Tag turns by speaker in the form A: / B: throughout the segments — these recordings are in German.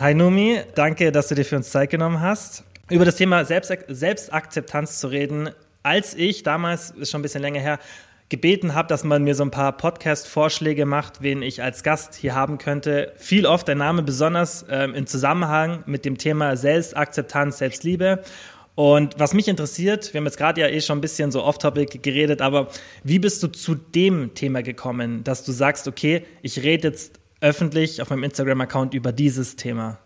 A: Hi Numi, danke, dass du dir für uns Zeit genommen hast. Über das Thema Selbst Selbstakzeptanz zu reden, als ich damals, ist schon ein bisschen länger her, gebeten habe, dass man mir so ein paar Podcast-Vorschläge macht, wen ich als Gast hier haben könnte. Viel oft der Name besonders ähm, im Zusammenhang mit dem Thema Selbstakzeptanz, Selbstliebe. Und was mich interessiert, wir haben jetzt gerade ja eh schon ein bisschen so off-topic geredet, aber wie bist du zu dem Thema gekommen, dass du sagst, okay, ich rede jetzt öffentlich auf meinem Instagram-Account über dieses Thema?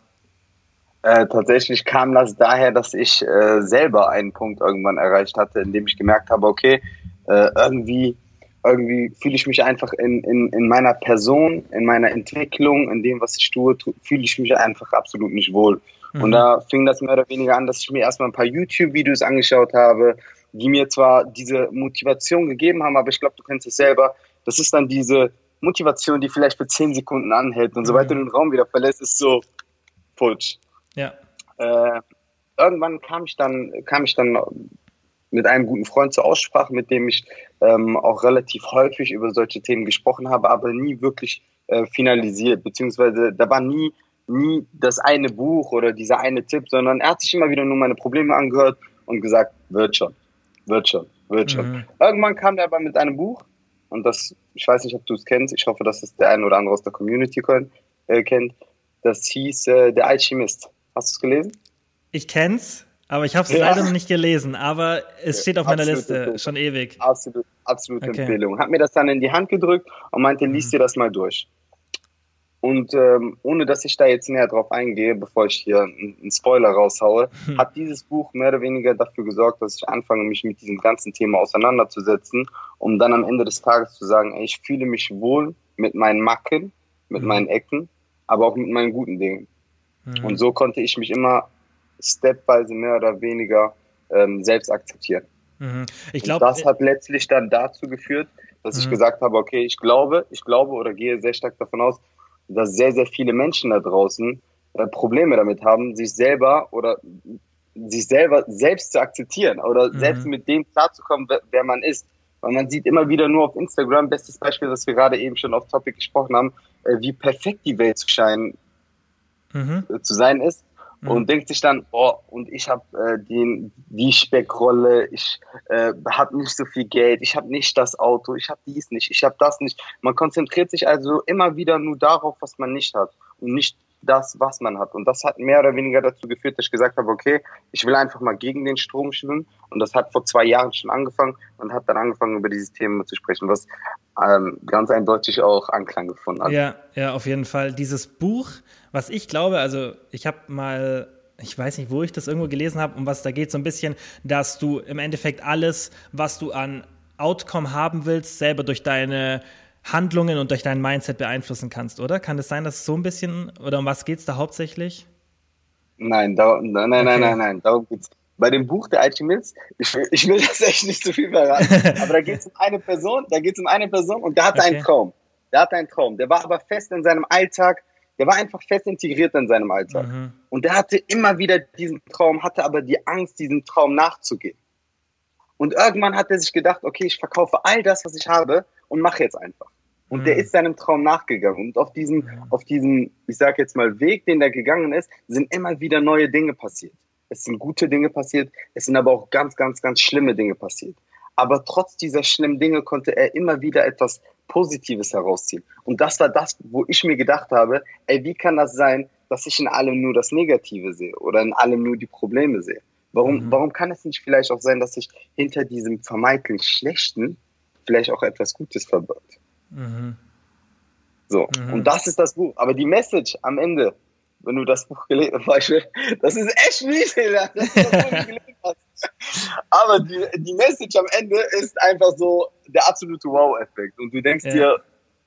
B: Äh, tatsächlich kam das daher, dass ich äh, selber einen Punkt irgendwann erreicht hatte, in dem ich gemerkt habe, okay, äh, irgendwie, irgendwie fühle ich mich einfach in, in, in meiner Person, in meiner Entwicklung, in dem, was ich tue, fühle ich mich einfach absolut nicht wohl. Mhm. Und da fing das mehr oder weniger an, dass ich mir erstmal ein paar YouTube-Videos angeschaut habe, die mir zwar diese Motivation gegeben haben, aber ich glaube, du kennst es selber. Das ist dann diese Motivation, die vielleicht für zehn Sekunden anhält. Und sobald mhm. du den Raum wieder verlässt, ist so futsch.
A: Ja.
B: Äh, irgendwann kam ich dann, kam ich dann mit einem guten Freund zur Aussprache, mit dem ich ähm, auch relativ häufig über solche Themen gesprochen habe, aber nie wirklich äh, finalisiert, beziehungsweise da war nie, nie das eine Buch oder dieser eine Tipp, sondern er hat sich immer wieder nur meine Probleme angehört und gesagt, wird schon, wird schon, wird schon. Mhm. Irgendwann kam er aber mit einem Buch und das, ich weiß nicht, ob du es kennst, ich hoffe, dass es der eine oder andere aus der Community äh, kennt. Das hieß äh, Der Alchemist. Hast du es gelesen?
A: Ich kenn's, aber ich habe es ja. leider noch nicht gelesen, aber es steht auf meiner Liste Empfehlung. schon ewig.
B: Absolut, absolute okay. Empfehlung. Hat mir das dann in die Hand gedrückt und meinte, lies mhm. dir das mal durch. Und ähm, ohne dass ich da jetzt näher drauf eingehe, bevor ich hier einen Spoiler raushaue, hm. hat dieses Buch mehr oder weniger dafür gesorgt, dass ich anfange, mich mit diesem ganzen Thema auseinanderzusetzen, um dann am Ende des Tages zu sagen, ey, ich fühle mich wohl mit meinen Macken, mit hm. meinen Ecken, aber auch mit meinen guten Dingen. Hm. Und so konnte ich mich immer stepweise mehr oder weniger ähm, selbst akzeptieren. Mhm. Ich glaube, das hat letztlich dann dazu geführt, dass mhm. ich gesagt habe, okay, ich glaube, ich glaube oder gehe sehr stark davon aus, dass sehr, sehr viele Menschen da draußen äh, Probleme damit haben, sich selber oder sich selber selbst zu akzeptieren oder mhm. selbst mit dem klarzukommen, wer, wer man ist. Weil man sieht immer wieder nur auf Instagram, bestes Beispiel, das wir gerade eben schon auf Topic gesprochen haben, äh, wie perfekt die Welt zu scheinen, mhm. äh, zu sein ist mhm. und denkt sich dann, oh, und ich habe äh, den die Speckrolle, ich äh, habe nicht so viel Geld, ich habe nicht das Auto, ich habe dies nicht, ich habe das nicht. Man konzentriert sich also immer wieder nur darauf, was man nicht hat und nicht das, was man hat. Und das hat mehr oder weniger dazu geführt, dass ich gesagt habe, okay, ich will einfach mal gegen den Strom schwimmen. Und das hat vor zwei Jahren schon angefangen und hat dann angefangen, über dieses Thema zu sprechen, was ähm, ganz eindeutig auch Anklang gefunden hat.
A: Ja, ja, auf jeden Fall. Dieses Buch, was ich glaube, also ich habe mal ich weiß nicht, wo ich das irgendwo gelesen habe, um was da geht, so ein bisschen, dass du im Endeffekt alles, was du an Outcome haben willst, selber durch deine Handlungen und durch dein Mindset beeinflussen kannst, oder? Kann es sein, dass es so ein bisschen, oder um was geht es da hauptsächlich?
B: Nein, da, nein, nein, okay. nein, nein, nein, darum geht's. Bei dem Buch der Alchemist, ich will, ich will das echt nicht zu viel verraten, aber da geht es um eine Person, da geht es um eine Person und der hatte okay. einen Traum. Der hatte einen Traum. Der war aber fest in seinem Alltag, der war einfach fest integriert in seinem Alltag. Mhm. Und der hatte immer wieder diesen Traum, hatte aber die Angst, diesem Traum nachzugehen. Und irgendwann hat er sich gedacht, okay, ich verkaufe all das, was ich habe und mache jetzt einfach. Und mhm. der ist seinem Traum nachgegangen. Und auf diesem, auf diesem, ich sag jetzt mal, Weg, den der gegangen ist, sind immer wieder neue Dinge passiert. Es sind gute Dinge passiert, es sind aber auch ganz, ganz, ganz schlimme Dinge passiert. Aber trotz dieser schlimmen Dinge konnte er immer wieder etwas Positives herausziehen. Und das war das, wo ich mir gedacht habe, ey, wie kann das sein, dass ich in allem nur das Negative sehe oder in allem nur die Probleme sehe? Warum, mhm. warum kann es nicht vielleicht auch sein, dass sich hinter diesem vermeintlich Schlechten vielleicht auch etwas Gutes verbirgt? Mhm. So, mhm. und das ist das Buch. Aber die Message am Ende, wenn du das Buch gelesen hast, das ist echt mies, dass du das Buch gelesen hast. Aber die, die Message am Ende ist einfach so der absolute Wow-Effekt. Und du denkst ja. dir,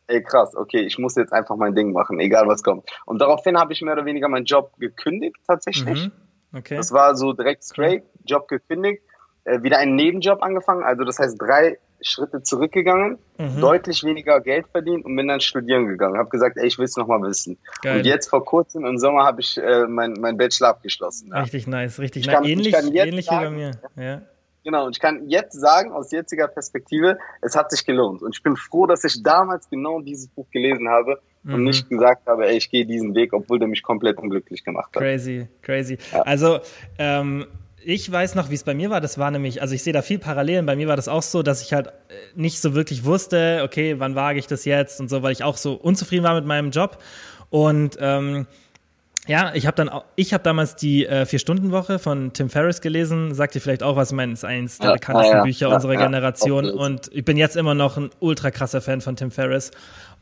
B: ey krass, okay, ich muss jetzt einfach mein Ding machen, egal was kommt. Und daraufhin habe ich mehr oder weniger meinen Job gekündigt, tatsächlich. Mhm. Okay. Das war so direkt straight, Job gekündigt, äh, wieder einen Nebenjob angefangen, also das heißt drei Schritte zurückgegangen, mhm. deutlich weniger Geld verdient und bin dann studieren gegangen. Habe gesagt, ey, ich will es nochmal wissen. Geil. Und jetzt vor kurzem im Sommer habe ich äh, mein, mein Bachelor abgeschlossen.
A: Ja. Richtig nice, richtig nice. Ähnlich, ähnlich sagen, wie bei mir. Ja.
B: Genau, und ich kann jetzt sagen, aus jetziger Perspektive, es hat sich gelohnt. Und ich bin froh, dass ich damals genau dieses Buch gelesen habe mhm. und nicht gesagt habe, ey, ich gehe diesen Weg, obwohl der mich komplett unglücklich gemacht hat.
A: Crazy, crazy. Ja. Also, ähm, ich weiß noch, wie es bei mir war. Das war nämlich, also ich sehe da viel Parallelen. Bei mir war das auch so, dass ich halt äh, nicht so wirklich wusste, okay, wann wage ich das jetzt und so, weil ich auch so unzufrieden war mit meinem Job. Und ähm, ja, ich habe dann auch, ich habe damals die äh, Vier-Stunden-Woche von Tim Ferriss gelesen, sagt ihr vielleicht auch was, ist eines der ja, bekanntesten ja, Bücher ja, unserer Generation und ich bin jetzt immer noch ein ultra krasser Fan von Tim Ferriss.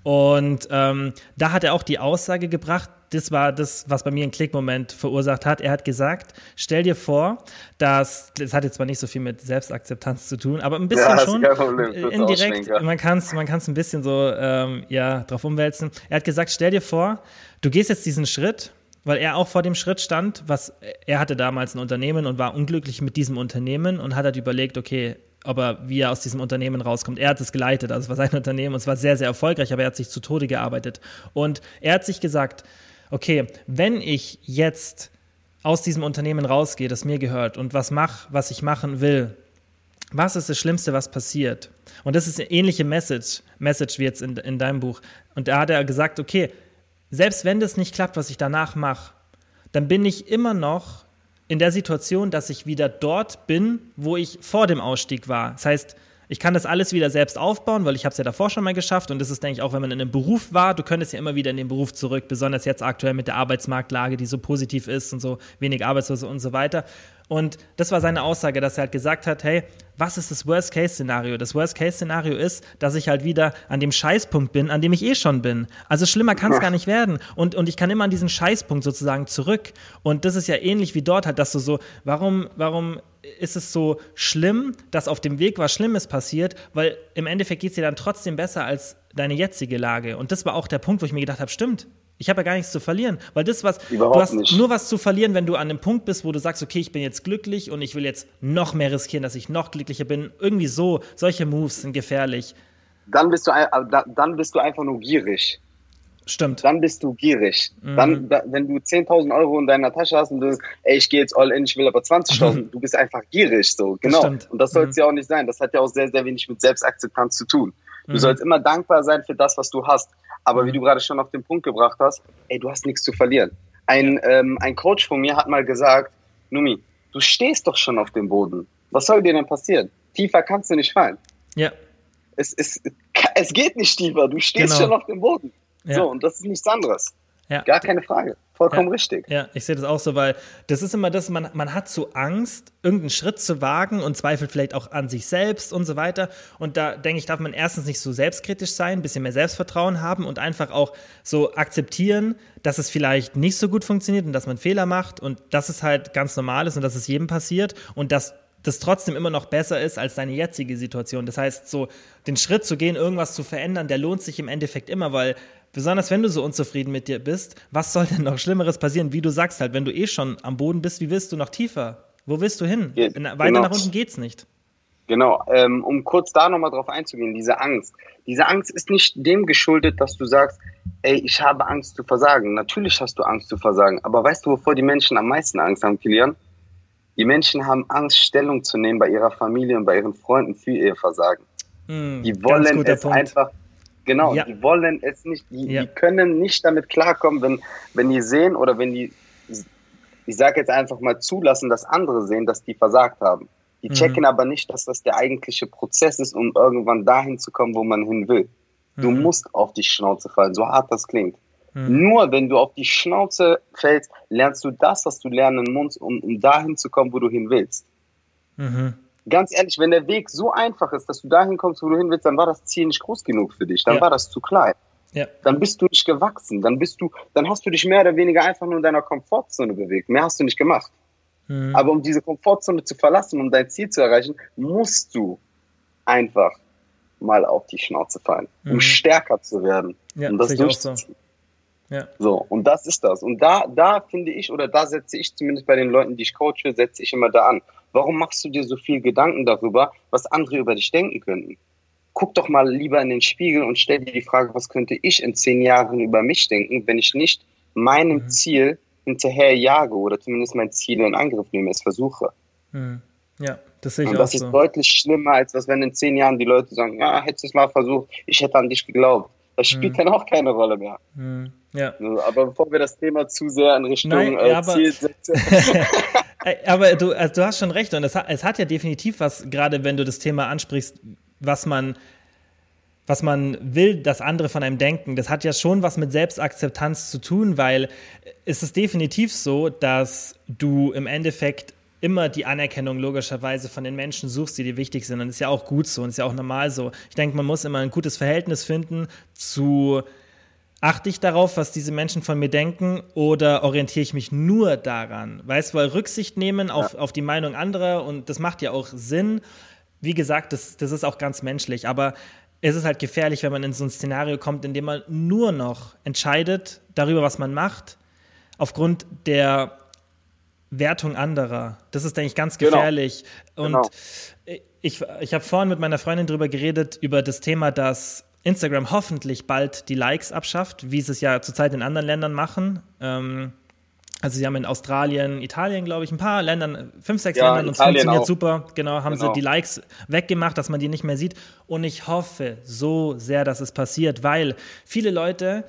A: Und ähm, da hat er auch die Aussage gebracht, das war das, was bei mir einen Klickmoment verursacht hat. Er hat gesagt, stell dir vor, dass, das hat jetzt zwar nicht so viel mit Selbstakzeptanz zu tun, aber ein bisschen schon, indirekt, man kann es man kann's ein bisschen so ähm, ja, drauf umwälzen. Er hat gesagt, stell dir vor, du gehst jetzt diesen Schritt, weil er auch vor dem Schritt stand, was er hatte damals ein Unternehmen und war unglücklich mit diesem Unternehmen und hat halt überlegt, okay, ob er, wie er aus diesem Unternehmen rauskommt. Er hat es geleitet, also es war sein Unternehmen und es war sehr, sehr erfolgreich, aber er hat sich zu Tode gearbeitet. Und er hat sich gesagt, okay, wenn ich jetzt aus diesem Unternehmen rausgehe, das mir gehört und was mache, was ich machen will, was ist das Schlimmste, was passiert? Und das ist eine ähnliche Message, Message wie jetzt in, in deinem Buch. Und da hat er gesagt, okay, selbst wenn das nicht klappt, was ich danach mache, dann bin ich immer noch in der Situation, dass ich wieder dort bin, wo ich vor dem Ausstieg war. Das heißt, ich kann das alles wieder selbst aufbauen, weil ich habe es ja davor schon mal geschafft und das ist, denke ich, auch wenn man in einem Beruf war, du könntest ja immer wieder in den Beruf zurück, besonders jetzt aktuell mit der Arbeitsmarktlage, die so positiv ist und so wenig Arbeitslose und so weiter. Und das war seine Aussage, dass er halt gesagt hat, hey, was ist das Worst-Case-Szenario? Das Worst-Case-Szenario ist, dass ich halt wieder an dem Scheißpunkt bin, an dem ich eh schon bin. Also schlimmer kann es gar nicht werden. Und, und ich kann immer an diesen Scheißpunkt sozusagen zurück. Und das ist ja ähnlich wie dort halt, dass du so, warum, warum ist es so schlimm, dass auf dem Weg was Schlimmes passiert? Weil im Endeffekt geht es dir dann trotzdem besser als deine jetzige Lage. Und das war auch der Punkt, wo ich mir gedacht habe, stimmt, ich habe ja gar nichts zu verlieren, weil das was Überhaupt du hast nicht. nur was zu verlieren, wenn du an einem Punkt bist, wo du sagst, okay, ich bin jetzt glücklich und ich will jetzt noch mehr riskieren, dass ich noch glücklicher bin. Irgendwie so, solche Moves sind gefährlich.
B: Dann bist du dann bist du einfach nur gierig.
A: Stimmt.
B: Dann bist du gierig. Mhm. Dann, da, wenn du 10.000 Euro in deiner Tasche hast und du sagst, ey, ich gehe jetzt all in, ich will aber 20.000, mhm. du bist einfach gierig, so, genau. Das und das soll es mhm. ja auch nicht sein. Das hat ja auch sehr, sehr wenig mit Selbstakzeptanz zu tun. Du mhm. sollst immer dankbar sein für das, was du hast. Aber wie mhm. du gerade schon auf den Punkt gebracht hast, ey, du hast nichts zu verlieren. Ein, ähm, ein Coach von mir hat mal gesagt, Numi, du stehst doch schon auf dem Boden. Was soll dir denn passieren? Tiefer kannst du nicht fallen.
A: Ja.
B: Es, es, es geht nicht tiefer, du stehst genau. schon auf dem Boden. Ja. So, und das ist nichts anderes. Ja. Gar keine Frage. Vollkommen
A: ja,
B: richtig.
A: Ja, ich sehe das auch so, weil das ist immer das, man, man hat so Angst, irgendeinen Schritt zu wagen und zweifelt vielleicht auch an sich selbst und so weiter. Und da denke ich, darf man erstens nicht so selbstkritisch sein, ein bisschen mehr Selbstvertrauen haben und einfach auch so akzeptieren, dass es vielleicht nicht so gut funktioniert und dass man Fehler macht und dass es halt ganz normal ist und dass es jedem passiert und dass das trotzdem immer noch besser ist als deine jetzige Situation. Das heißt, so den Schritt zu gehen, irgendwas zu verändern, der lohnt sich im Endeffekt immer, weil Besonders wenn du so unzufrieden mit dir bist, was soll denn noch Schlimmeres passieren? Wie du sagst halt, wenn du eh schon am Boden bist, wie willst du noch tiefer? Wo willst du hin? Ge Weiter genau. nach unten geht's nicht.
B: Genau, ähm, um kurz da nochmal drauf einzugehen, diese Angst. Diese Angst ist nicht dem geschuldet, dass du sagst, ey, ich habe Angst zu versagen. Natürlich hast du Angst zu versagen, aber weißt du, wovor die Menschen am meisten Angst haben, Kilian? Die Menschen haben Angst, Stellung zu nehmen bei ihrer Familie und bei ihren Freunden für ihr Versagen. Mm, die wollen es Punkt. einfach Genau, ja. die wollen es nicht, die, ja. die, können nicht damit klarkommen, wenn, wenn die sehen oder wenn die, ich sage jetzt einfach mal, zulassen, dass andere sehen, dass die versagt haben. Die mhm. checken aber nicht, dass das der eigentliche Prozess ist, um irgendwann dahin zu kommen, wo man hin will. Du mhm. musst auf die Schnauze fallen, so hart das klingt. Mhm. Nur wenn du auf die Schnauze fällst, lernst du das, was du lernen musst, um, um dahin zu kommen, wo du hin willst. Mhm ganz ehrlich, wenn der Weg so einfach ist, dass du dahin kommst, wo du hin willst, dann war das Ziel nicht groß genug für dich. Dann ja. war das zu klein. Ja. Dann bist du nicht gewachsen. Dann bist du, dann hast du dich mehr oder weniger einfach nur in deiner Komfortzone bewegt. Mehr hast du nicht gemacht. Mhm. Aber um diese Komfortzone zu verlassen, um dein Ziel zu erreichen, musst du einfach mal auf die Schnauze fallen, um mhm. stärker zu werden. Ja, und das durchzuziehen. So. Ja. so, und das ist das. Und da, da finde ich, oder da setze ich zumindest bei den Leuten, die ich coache, setze ich immer da an. Warum machst du dir so viel Gedanken darüber, was andere über dich denken könnten? Guck doch mal lieber in den Spiegel und stell dir die Frage, was könnte ich in zehn Jahren über mich denken, wenn ich nicht meinem mhm. Ziel hinterher jage oder zumindest mein Ziel in Angriff nehme, es versuche.
A: Mhm. Ja, das sehe ich
B: und das auch ist deutlich schlimmer, als was wenn in zehn Jahren die Leute sagen, ja, hättest du es mal versucht, ich hätte an dich geglaubt. Das spielt mhm. dann auch keine Rolle mehr. Mhm. Ja. Aber bevor wir das Thema zu sehr in Richtung Nein, äh, aber,
A: aber du, also du hast schon recht und es hat, es hat ja definitiv was, gerade wenn du das Thema ansprichst, was man was man will, dass andere von einem denken, das hat ja schon was mit Selbstakzeptanz zu tun, weil es ist definitiv so, dass du im Endeffekt immer die Anerkennung logischerweise von den Menschen suchst, die dir wichtig sind. Und ist ja auch gut so und ist ja auch normal so. Ich denke, man muss immer ein gutes Verhältnis finden zu achte ich darauf, was diese Menschen von mir denken oder orientiere ich mich nur daran? Weißt du, weil Rücksicht nehmen auf, ja. auf die Meinung anderer und das macht ja auch Sinn. Wie gesagt, das, das ist auch ganz menschlich, aber es ist halt gefährlich, wenn man in so ein Szenario kommt, in dem man nur noch entscheidet darüber, was man macht, aufgrund der Wertung anderer. Das ist, denke ich, ganz genau. gefährlich. Genau. Und genau. ich, ich habe vorhin mit meiner Freundin darüber geredet, über das Thema, dass Instagram hoffentlich bald die Likes abschafft, wie sie es ja zurzeit in anderen Ländern machen. Ähm, also sie haben in Australien, Italien, glaube ich, ein paar Ländern, fünf, sechs ja, Ländern und es funktioniert auch. super. Genau, haben genau. sie die Likes weggemacht, dass man die nicht mehr sieht. Und ich hoffe so sehr, dass es passiert, weil viele Leute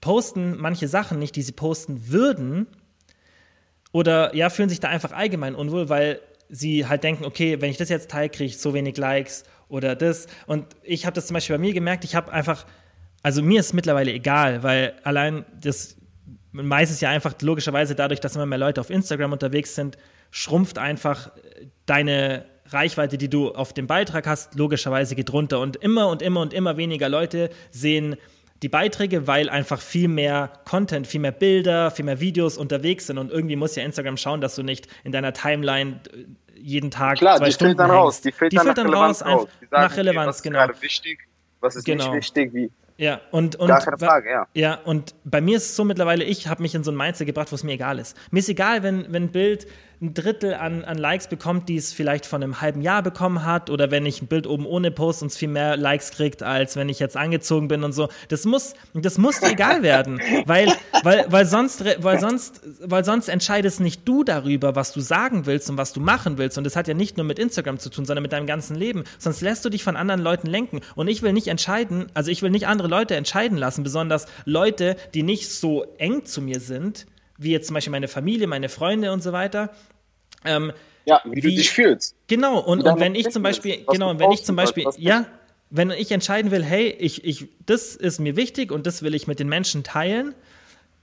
A: posten manche Sachen nicht, die sie posten würden, oder ja, fühlen sich da einfach allgemein unwohl, weil sie halt denken, okay, wenn ich das jetzt teile, kriege so wenig Likes oder das. Und ich habe das zum Beispiel bei mir gemerkt, ich habe einfach, also mir ist mittlerweile egal, weil allein das meistens ja einfach logischerweise dadurch, dass immer mehr Leute auf Instagram unterwegs sind, schrumpft einfach deine Reichweite, die du auf dem Beitrag hast, logischerweise geht runter. Und immer und immer und immer weniger Leute sehen die Beiträge, weil einfach viel mehr Content, viel mehr Bilder, viel mehr Videos unterwegs sind und irgendwie muss ja Instagram schauen, dass du nicht in deiner Timeline äh, jeden Tag
B: Klar,
A: zwei
B: die
A: Stunden
B: filtern raus. Die filtern,
A: die filtern raus, raus. Sagen, nach Relevanz, okay, was
B: genau. Ist wichtig, was ist genau. nicht wichtig, wie.
A: Ja, und, und,
B: Gar keine Frage, ja.
A: ja, und bei mir ist es so mittlerweile, ich habe mich in so ein Mindset gebracht, wo es mir egal ist. Mir ist egal, wenn, wenn ein Bild ein Drittel an, an Likes bekommt, die es vielleicht von einem halben Jahr bekommen hat, oder wenn ich ein Bild oben ohne Post und es viel mehr Likes kriegt, als wenn ich jetzt angezogen bin und so. Das muss, das muss egal werden, weil, weil, weil sonst, weil sonst, weil sonst entscheidest nicht du darüber, was du sagen willst und was du machen willst. Und das hat ja nicht nur mit Instagram zu tun, sondern mit deinem ganzen Leben. Sonst lässt du dich von anderen Leuten lenken. Und ich will nicht entscheiden, also ich will nicht andere Leute entscheiden lassen, besonders Leute, die nicht so eng zu mir sind, wie jetzt zum Beispiel meine Familie, meine Freunde und so weiter.
B: Ähm, ja, wie, wie, du dich fühlst.
A: Genau, und, und wenn ich zum Beispiel, genau, und wenn ich zum Beispiel, ja, wenn ich entscheiden will, hey, ich, ich, das ist mir wichtig und das will ich mit den Menschen teilen,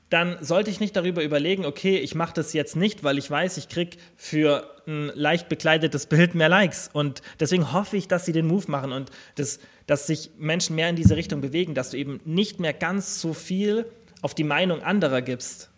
A: dann sollte ich nicht darüber überlegen, okay, ich mache das jetzt nicht, weil ich weiß, ich krieg für ein leicht bekleidetes Bild mehr Likes. Und deswegen hoffe ich, dass sie den Move machen und das, dass sich Menschen mehr in diese Richtung bewegen, dass du eben nicht mehr ganz so viel auf die Meinung anderer gibst,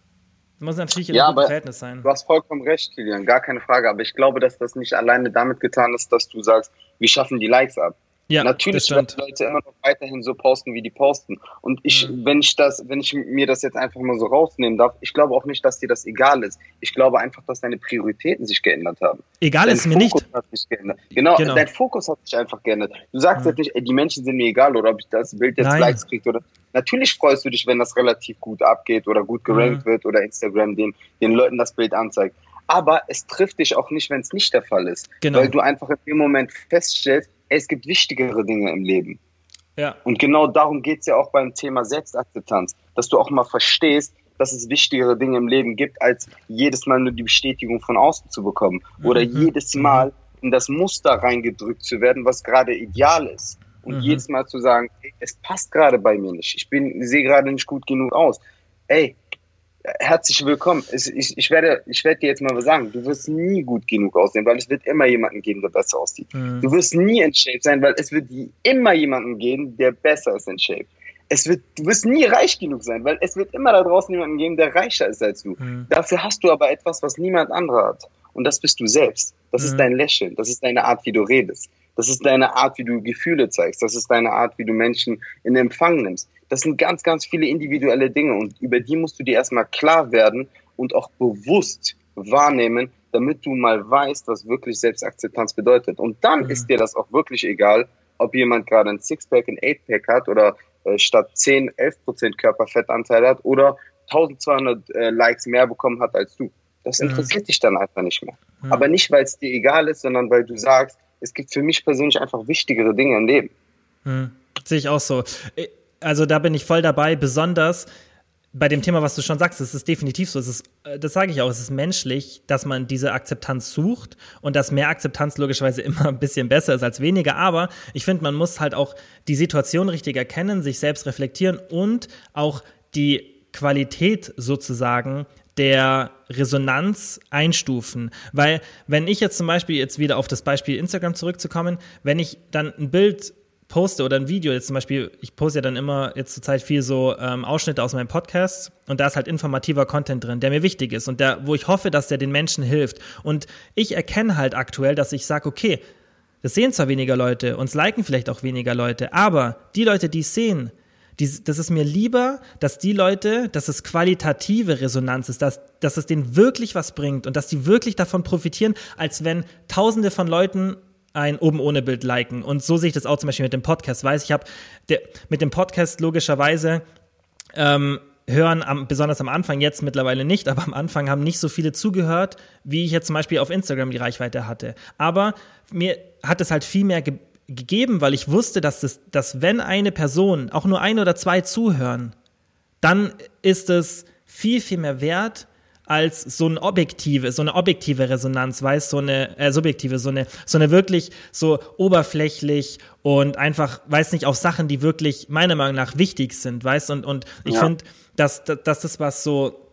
A: das muss natürlich in ja, einem Verhältnis sein.
B: Du hast vollkommen recht, Kilian, gar keine Frage. Aber ich glaube, dass das nicht alleine damit getan ist, dass du sagst, wir schaffen die Likes ab. Ja, Natürlich werden Leute immer noch weiterhin so posten, wie die posten. Und ich, mhm. wenn ich das, wenn ich mir das jetzt einfach mal so rausnehmen darf, ich glaube auch nicht, dass dir das egal ist. Ich glaube einfach, dass deine Prioritäten sich geändert haben.
A: Egal dein ist mir Fokus
B: nicht. Hat sich geändert. Genau, genau, dein Fokus hat sich einfach geändert. Du sagst mhm. jetzt nicht, ey, die Menschen sind mir egal oder ob ich das Bild jetzt Nein. Likes kriege oder. Natürlich freust du dich, wenn das relativ gut abgeht oder gut gerankt mhm. wird oder Instagram den, den Leuten das Bild anzeigt. Aber es trifft dich auch nicht, wenn es nicht der Fall ist. Genau. Weil du einfach in dem Moment feststellst, es gibt wichtigere Dinge im Leben. Ja. Und genau darum geht es ja auch beim Thema Selbstakzeptanz, dass du auch mal verstehst, dass es wichtigere Dinge im Leben gibt, als jedes Mal nur die Bestätigung von außen zu bekommen oder mhm. jedes Mal in das Muster reingedrückt zu werden, was gerade ideal ist. Und mhm. jedes Mal zu sagen, ey, es passt gerade bei mir nicht, ich bin, sehe gerade nicht gut genug aus. Ey, herzlich willkommen. Ich, ich, werde, ich werde dir jetzt mal was sagen. Du wirst nie gut genug aussehen, weil es wird immer jemanden geben, der besser aussieht. Mhm. Du wirst nie in Shape sein, weil es wird immer jemanden geben, der besser ist in Shape. Es wird, du wirst nie reich genug sein, weil es wird immer da draußen jemanden geben, der reicher ist als du. Mhm. Dafür hast du aber etwas, was niemand anderer hat. Und das bist du selbst. Das mhm. ist dein Lächeln. Das ist deine Art, wie du redest. Das ist deine Art, wie du Gefühle zeigst. Das ist deine Art, wie du Menschen in Empfang nimmst. Das sind ganz, ganz viele individuelle Dinge und über die musst du dir erstmal klar werden und auch bewusst wahrnehmen, damit du mal weißt, was wirklich Selbstakzeptanz bedeutet. Und dann mhm. ist dir das auch wirklich egal, ob jemand gerade ein Sixpack, ein Eightpack hat oder äh, statt 10, 11 Prozent Körperfettanteil hat oder 1200 äh, Likes mehr bekommen hat als du. Das interessiert mhm. dich dann einfach nicht mehr. Mhm. Aber nicht, weil es dir egal ist, sondern weil du sagst, es gibt für mich persönlich einfach wichtigere Dinge im Leben.
A: Hm. Sehe ich auch so. also da bin ich voll dabei, besonders bei dem Thema, was du schon sagst, es ist definitiv so. Es ist, äh, das sage ich auch, es ist menschlich, dass man diese Akzeptanz sucht und dass mehr Akzeptanz logischerweise immer ein bisschen besser ist als weniger. Aber ich finde, man muss halt auch die Situation richtig erkennen, sich selbst reflektieren und auch die Qualität sozusagen der Resonanz einstufen. Weil wenn ich jetzt zum Beispiel jetzt wieder auf das Beispiel Instagram zurückzukommen, wenn ich dann ein Bild poste oder ein Video, jetzt zum Beispiel, ich poste ja dann immer jetzt zur Zeit viel so ähm, Ausschnitte aus meinem Podcast und da ist halt informativer Content drin, der mir wichtig ist und der, wo ich hoffe, dass der den Menschen hilft. Und ich erkenne halt aktuell, dass ich sage, okay, das sehen zwar weniger Leute, uns liken vielleicht auch weniger Leute, aber die Leute, die es sehen, die, das ist mir lieber, dass die Leute, dass es qualitative Resonanz ist, dass, dass es denen wirklich was bringt und dass die wirklich davon profitieren, als wenn tausende von Leuten ein oben ohne Bild liken. Und so sehe ich das auch zum Beispiel mit dem Podcast. Weiß ich habe mit dem Podcast logischerweise ähm, hören am, besonders am Anfang jetzt mittlerweile nicht, aber am Anfang haben nicht so viele zugehört, wie ich jetzt zum Beispiel auf Instagram die Reichweite hatte. Aber mir hat es halt viel mehr ge gegeben, weil ich wusste, dass, das, dass wenn eine Person, auch nur ein oder zwei zuhören, dann ist es viel, viel mehr wert, als so ein objektive, so eine objektive Resonanz, weiß, so eine äh, subjektive, so eine, so eine wirklich so oberflächlich und einfach, weiß nicht, auf Sachen, die wirklich meiner Meinung nach wichtig sind, weißt und und ich ja. finde, dass, dass, dass das was so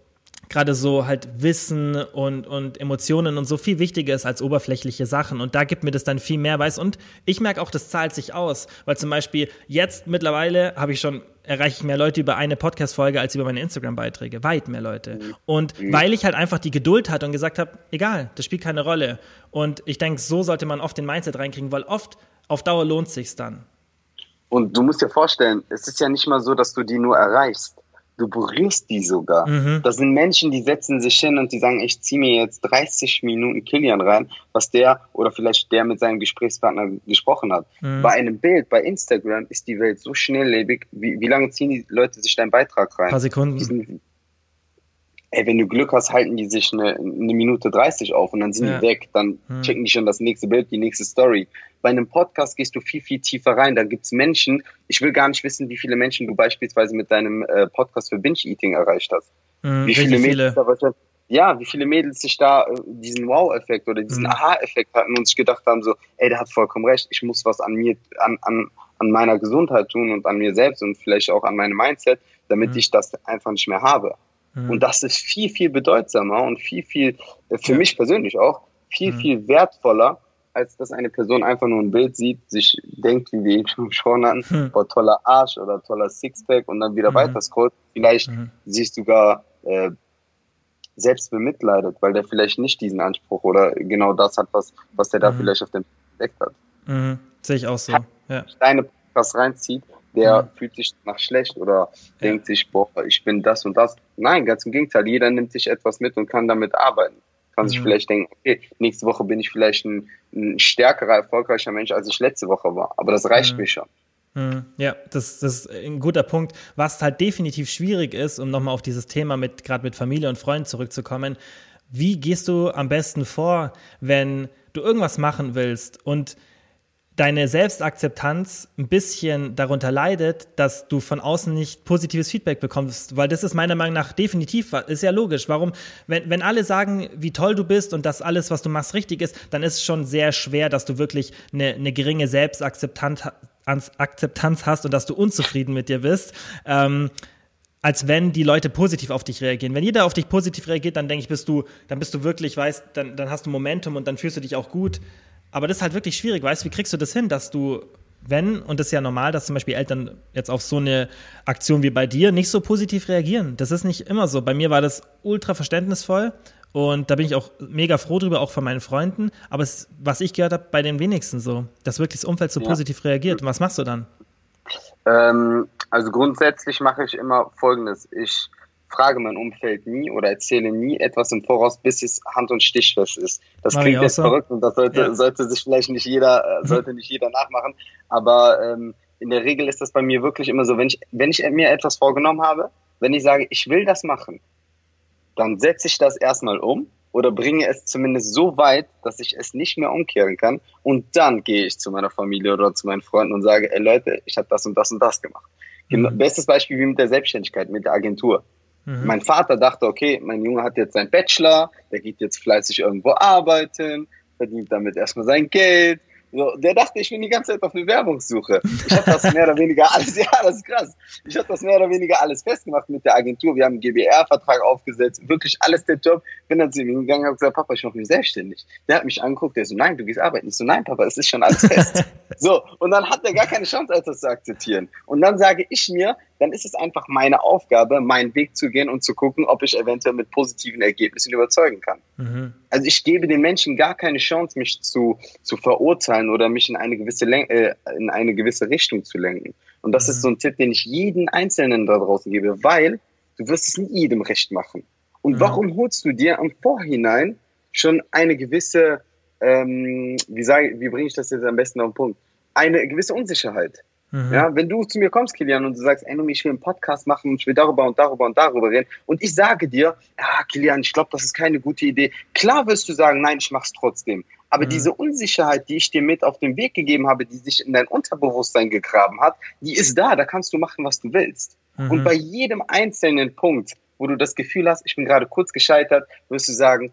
A: gerade so halt Wissen und, und Emotionen und so viel wichtiger ist als oberflächliche Sachen. Und da gibt mir das dann viel mehr weiß. Und ich merke auch, das zahlt sich aus. Weil zum Beispiel jetzt mittlerweile habe ich schon, erreiche ich mehr Leute über eine Podcast-Folge als über meine Instagram-Beiträge. Weit mehr Leute. Und mhm. weil ich halt einfach die Geduld hatte und gesagt habe, egal, das spielt keine Rolle. Und ich denke, so sollte man oft den Mindset reinkriegen, weil oft auf Dauer lohnt sich's dann.
B: Und du musst dir vorstellen, es ist ja nicht mal so, dass du die nur erreichst du berührst die sogar. Mhm. Das sind Menschen, die setzen sich hin und die sagen, ich ziehe mir jetzt 30 Minuten Kilian rein, was der oder vielleicht der mit seinem Gesprächspartner gesprochen hat. Mhm. Bei einem Bild, bei Instagram ist die Welt so schnelllebig. Wie, wie lange ziehen die Leute sich deinen Beitrag rein? Ein
A: paar Sekunden.
B: Ey, wenn du Glück hast, halten die sich eine, eine Minute 30 auf und dann sind ja. die weg. Dann mhm. checken die schon das nächste Bild, die nächste Story. Bei einem Podcast gehst du viel, viel tiefer rein. Da gibt's Menschen, ich will gar nicht wissen, wie viele Menschen du beispielsweise mit deinem äh, Podcast für Binge-Eating erreicht hast.
A: Mhm, wie viele Mädels
B: viele. ja, wie viele Mädels sich da äh, diesen Wow-Effekt oder diesen mhm. Aha-Effekt hatten und sich gedacht haben, so, ey, der hat vollkommen recht, ich muss was an mir, an, an, an meiner Gesundheit tun und an mir selbst und vielleicht auch an meinem Mindset, damit mhm. ich das einfach nicht mehr habe. Mhm. Und das ist viel, viel bedeutsamer und viel, viel, äh, für ja. mich persönlich auch, viel, mhm. viel wertvoller, als dass eine Person einfach nur ein Bild sieht, sich denkt, wie wir eben schon hatten, hm. boah, toller Arsch oder toller Sixpack und dann wieder mhm. weiter scrollt. Vielleicht mhm. sich sogar äh, selbst bemitleidet, weil der vielleicht nicht diesen Anspruch oder genau das hat, was, was der da mhm. vielleicht auf dem entdeckt hat.
A: Mhm. Sehe ich auch so. Ja.
B: Deine was reinzieht, der mhm. fühlt sich nach schlecht oder ja. denkt sich, boah, ich bin das und das. Nein, ganz im Gegenteil. Jeder nimmt sich etwas mit und kann damit arbeiten. Kann mhm. sich vielleicht denken, okay, nächste Woche bin ich vielleicht ein, ein, stärkerer, erfolgreicher Mensch, als ich letzte Woche war. Aber das reicht mhm. mir schon.
A: Mhm. Ja, das, das ist ein guter Punkt. Was halt definitiv schwierig ist, um nochmal auf dieses Thema mit, gerade mit Familie und Freunden zurückzukommen, wie gehst du am besten vor, wenn du irgendwas machen willst und deine Selbstakzeptanz ein bisschen darunter leidet, dass du von außen nicht positives Feedback bekommst, weil das ist meiner Meinung nach definitiv, ist ja logisch. Warum, wenn, wenn alle sagen, wie toll du bist und dass alles, was du machst, richtig ist, dann ist es schon sehr schwer, dass du wirklich eine, eine geringe Selbstakzeptanz Akzeptanz hast und dass du unzufrieden mit dir bist. Ähm, als wenn die Leute positiv auf dich reagieren. Wenn jeder auf dich positiv reagiert, dann denke ich, bist du, dann bist du wirklich, weißt, dann, dann hast du Momentum und dann fühlst du dich auch gut. Aber das ist halt wirklich schwierig, weißt du, wie kriegst du das hin, dass du, wenn, und das ist ja normal, dass zum Beispiel Eltern jetzt auf so eine Aktion wie bei dir nicht so positiv reagieren. Das ist nicht immer so. Bei mir war das ultra verständnisvoll und da bin ich auch mega froh drüber, auch von meinen Freunden. Aber es, was ich gehört habe, bei den wenigsten so, dass wirklich das Umfeld so ja. positiv reagiert. Und was machst du dann?
B: Ähm, also grundsätzlich mache ich immer Folgendes. Ich frage mein Umfeld nie oder erzähle nie etwas im Voraus, bis es hand- und stichfest ist. Das klingt jetzt so. verrückt und das sollte, ja. sollte sich vielleicht nicht jeder, äh, sollte nicht jeder nachmachen. Aber ähm, in der Regel ist das bei mir wirklich immer so, wenn ich, wenn ich mir etwas vorgenommen habe, wenn ich sage, ich will das machen, dann setze ich das erstmal um oder bringe es zumindest so weit, dass ich es nicht mehr umkehren kann. Und dann gehe ich zu meiner Familie oder zu meinen Freunden und sage, ey Leute, ich habe das und das und das gemacht. Mhm. Bestes Beispiel wie mit der Selbstständigkeit, mit der Agentur. Mhm. Mein Vater dachte, okay, mein Junge hat jetzt seinen Bachelor, der geht jetzt fleißig irgendwo arbeiten, verdient damit erstmal sein Geld, so, der dachte, ich bin die ganze Zeit auf eine Werbungssuche. Ich habe das mehr oder weniger alles, ja, das ist krass. Ich habe das mehr oder weniger alles festgemacht mit der Agentur. Wir haben einen GBR-Vertrag aufgesetzt, wirklich alles der Job. Bin dann zu ihm gegangen und habe gesagt, Papa, ich mache mich selbstständig. Der hat mich angeguckt, der so, nein, du gehst arbeiten. Ich so, nein, Papa, es ist schon alles fest. so, und dann hat er gar keine Chance, etwas zu akzeptieren. Und dann sage ich mir, dann ist es einfach meine Aufgabe, meinen Weg zu gehen und zu gucken, ob ich eventuell mit positiven Ergebnissen überzeugen kann. Mhm. Also ich gebe den Menschen gar keine Chance, mich zu, zu verurteilen oder mich in eine gewisse Len äh, in eine gewisse Richtung zu lenken. Und das mhm. ist so ein Tipp, den ich jeden Einzelnen da draußen gebe, weil du wirst es nie jedem recht machen. Und mhm. warum holst du dir im Vorhinein schon eine gewisse, ähm, wie sage, wie bringe ich das jetzt am besten auf den Punkt? Eine gewisse Unsicherheit. Mhm. Ja, wenn du zu mir kommst, Kilian, und du sagst, ey, ich will einen Podcast machen und ich will darüber und darüber und darüber reden, und ich sage dir, ja, Kilian, ich glaube, das ist keine gute Idee. Klar wirst du sagen, nein, ich mach's trotzdem. Aber mhm. diese Unsicherheit, die ich dir mit auf den Weg gegeben habe, die sich in dein Unterbewusstsein gegraben hat, die ist da. Da kannst du machen, was du willst. Mhm. Und bei jedem einzelnen Punkt, wo du das Gefühl hast, ich bin gerade kurz gescheitert, wirst du sagen,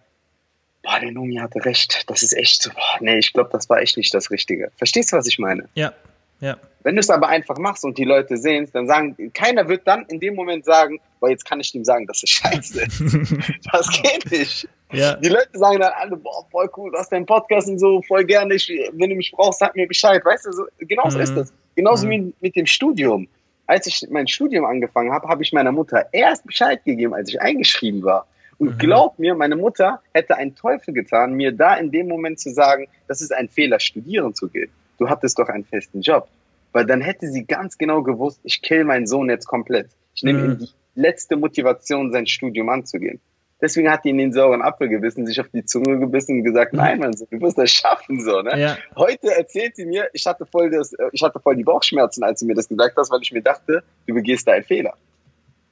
B: boah, der Nomi hatte recht. Das ist echt so, boah, nee, ich glaube, das war echt nicht das Richtige. Verstehst du, was ich meine?
A: Ja, ja.
B: Wenn du es aber einfach machst und die Leute sehen es, dann sagen, keiner wird dann in dem Moment sagen, boah, jetzt kann ich ihm sagen, das ist scheiße. das geht nicht. Ja. Die Leute sagen dann alle, boah, voll cool, du hast deinen Podcast und so, voll gerne, ich, wenn du mich brauchst, sag mir Bescheid. Weißt du, so, genau so mhm. ist das. Genauso mhm. wie mit dem Studium. Als ich mein Studium angefangen habe, habe ich meiner Mutter erst Bescheid gegeben, als ich eingeschrieben war. Und mhm. glaub mir, meine Mutter hätte einen Teufel getan, mir da in dem Moment zu sagen, das ist ein Fehler, studieren zu gehen du hattest doch einen festen Job. Weil dann hätte sie ganz genau gewusst, ich kill meinen Sohn jetzt komplett. Ich nehme mhm. ihm die letzte Motivation, sein Studium anzugehen. Deswegen hat die in den sauren Apfel gebissen, sich auf die Zunge gebissen und gesagt, nein, Mann, du musst das schaffen, so, ne? Ja. Heute erzählt sie mir, ich hatte voll das, ich hatte voll die Bauchschmerzen, als sie mir das gesagt hat, weil ich mir dachte, du begehst da einen Fehler.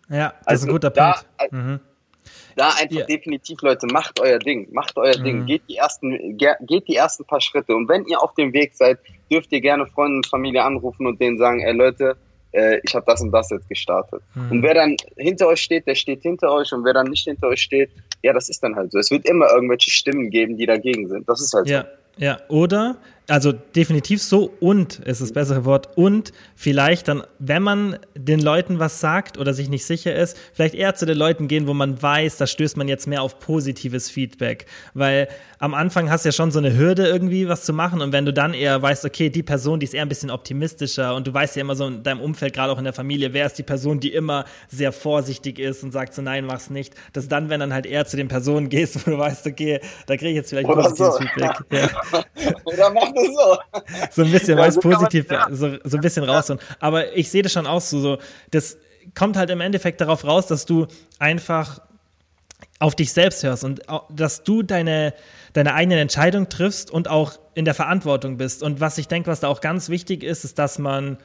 A: Ja, das also ist ein guter da, Punkt. Mhm.
B: Da einfach ja. definitiv, Leute, macht euer Ding, macht euer mhm. Ding, geht die ersten, geht die ersten paar Schritte. Und wenn ihr auf dem Weg seid, dürft ihr gerne Freunde und Familie anrufen und denen sagen, ey Leute, äh, ich habe das und das jetzt gestartet. Mhm. Und wer dann hinter euch steht, der steht hinter euch und wer dann nicht hinter euch steht, ja, das ist dann halt so. Es wird immer irgendwelche Stimmen geben, die dagegen sind. Das ist halt
A: ja.
B: so.
A: Ja, oder, also definitiv so und ist das bessere Wort und vielleicht dann, wenn man den Leuten was sagt oder sich nicht sicher ist, vielleicht eher zu den Leuten gehen, wo man weiß, da stößt man jetzt mehr auf positives Feedback. Weil am Anfang hast du ja schon so eine Hürde irgendwie was zu machen und wenn du dann eher weißt, okay, die Person, die ist eher ein bisschen optimistischer und du weißt ja immer so in deinem Umfeld, gerade auch in der Familie, wer ist die Person, die immer sehr vorsichtig ist und sagt so, nein, mach's nicht, dass dann, wenn dann halt eher zu den Personen gehst, wo du weißt, okay, da kriege ich jetzt vielleicht positives so. Feedback. Ja.
B: Oder mach so.
A: So ein bisschen, ja, so positiv, so, so ein bisschen raus. Aber ich sehe das schon auch so, so, das kommt halt im Endeffekt darauf raus, dass du einfach auf dich selbst hörst und dass du deine, deine eigenen Entscheidungen triffst und auch in der Verantwortung bist. Und was ich denke, was da auch ganz wichtig ist, ist, dass man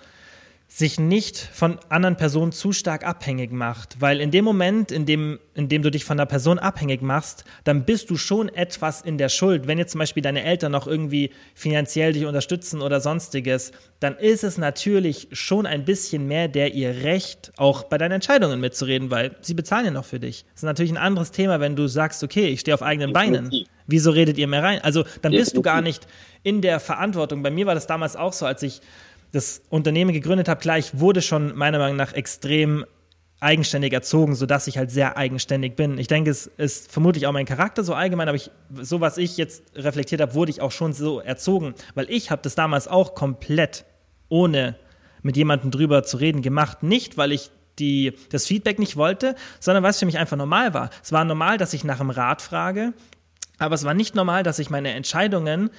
A: sich nicht von anderen Personen zu stark abhängig macht. Weil in dem Moment, in dem, in dem du dich von einer Person abhängig machst, dann bist du schon etwas in der Schuld. Wenn jetzt zum Beispiel deine Eltern noch irgendwie finanziell dich unterstützen oder sonstiges, dann ist es natürlich schon ein bisschen mehr der ihr Recht, auch bei deinen Entscheidungen mitzureden, weil sie bezahlen ja noch für dich. Das ist natürlich ein anderes Thema, wenn du sagst, okay, ich stehe auf eigenen Beinen. Wieso redet ihr mehr rein? Also dann bist du gar nicht in der Verantwortung. Bei mir war das damals auch so, als ich das Unternehmen gegründet habe, klar, ich wurde schon meiner Meinung nach extrem eigenständig erzogen, sodass ich halt sehr eigenständig bin. Ich denke, es ist vermutlich auch mein Charakter so allgemein, aber ich, so was ich jetzt reflektiert habe, wurde ich auch schon so erzogen, weil ich habe das damals auch komplett ohne mit jemandem drüber zu reden gemacht. Nicht, weil ich die, das Feedback nicht wollte, sondern weil es für mich einfach normal war. Es war normal, dass ich nach einem Rat frage, aber es war nicht normal, dass ich meine Entscheidungen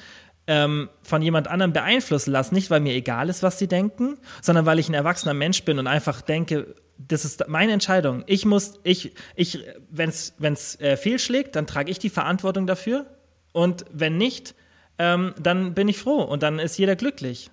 A: ähm, von jemand anderem beeinflussen lasse, nicht weil mir egal ist, was sie denken, sondern weil ich ein erwachsener Mensch bin und einfach denke, das ist meine Entscheidung. Ich muss, ich, ich, wenn es äh, fehlschlägt, dann trage ich die Verantwortung dafür und wenn nicht, ähm, dann bin ich froh und dann ist jeder glücklich.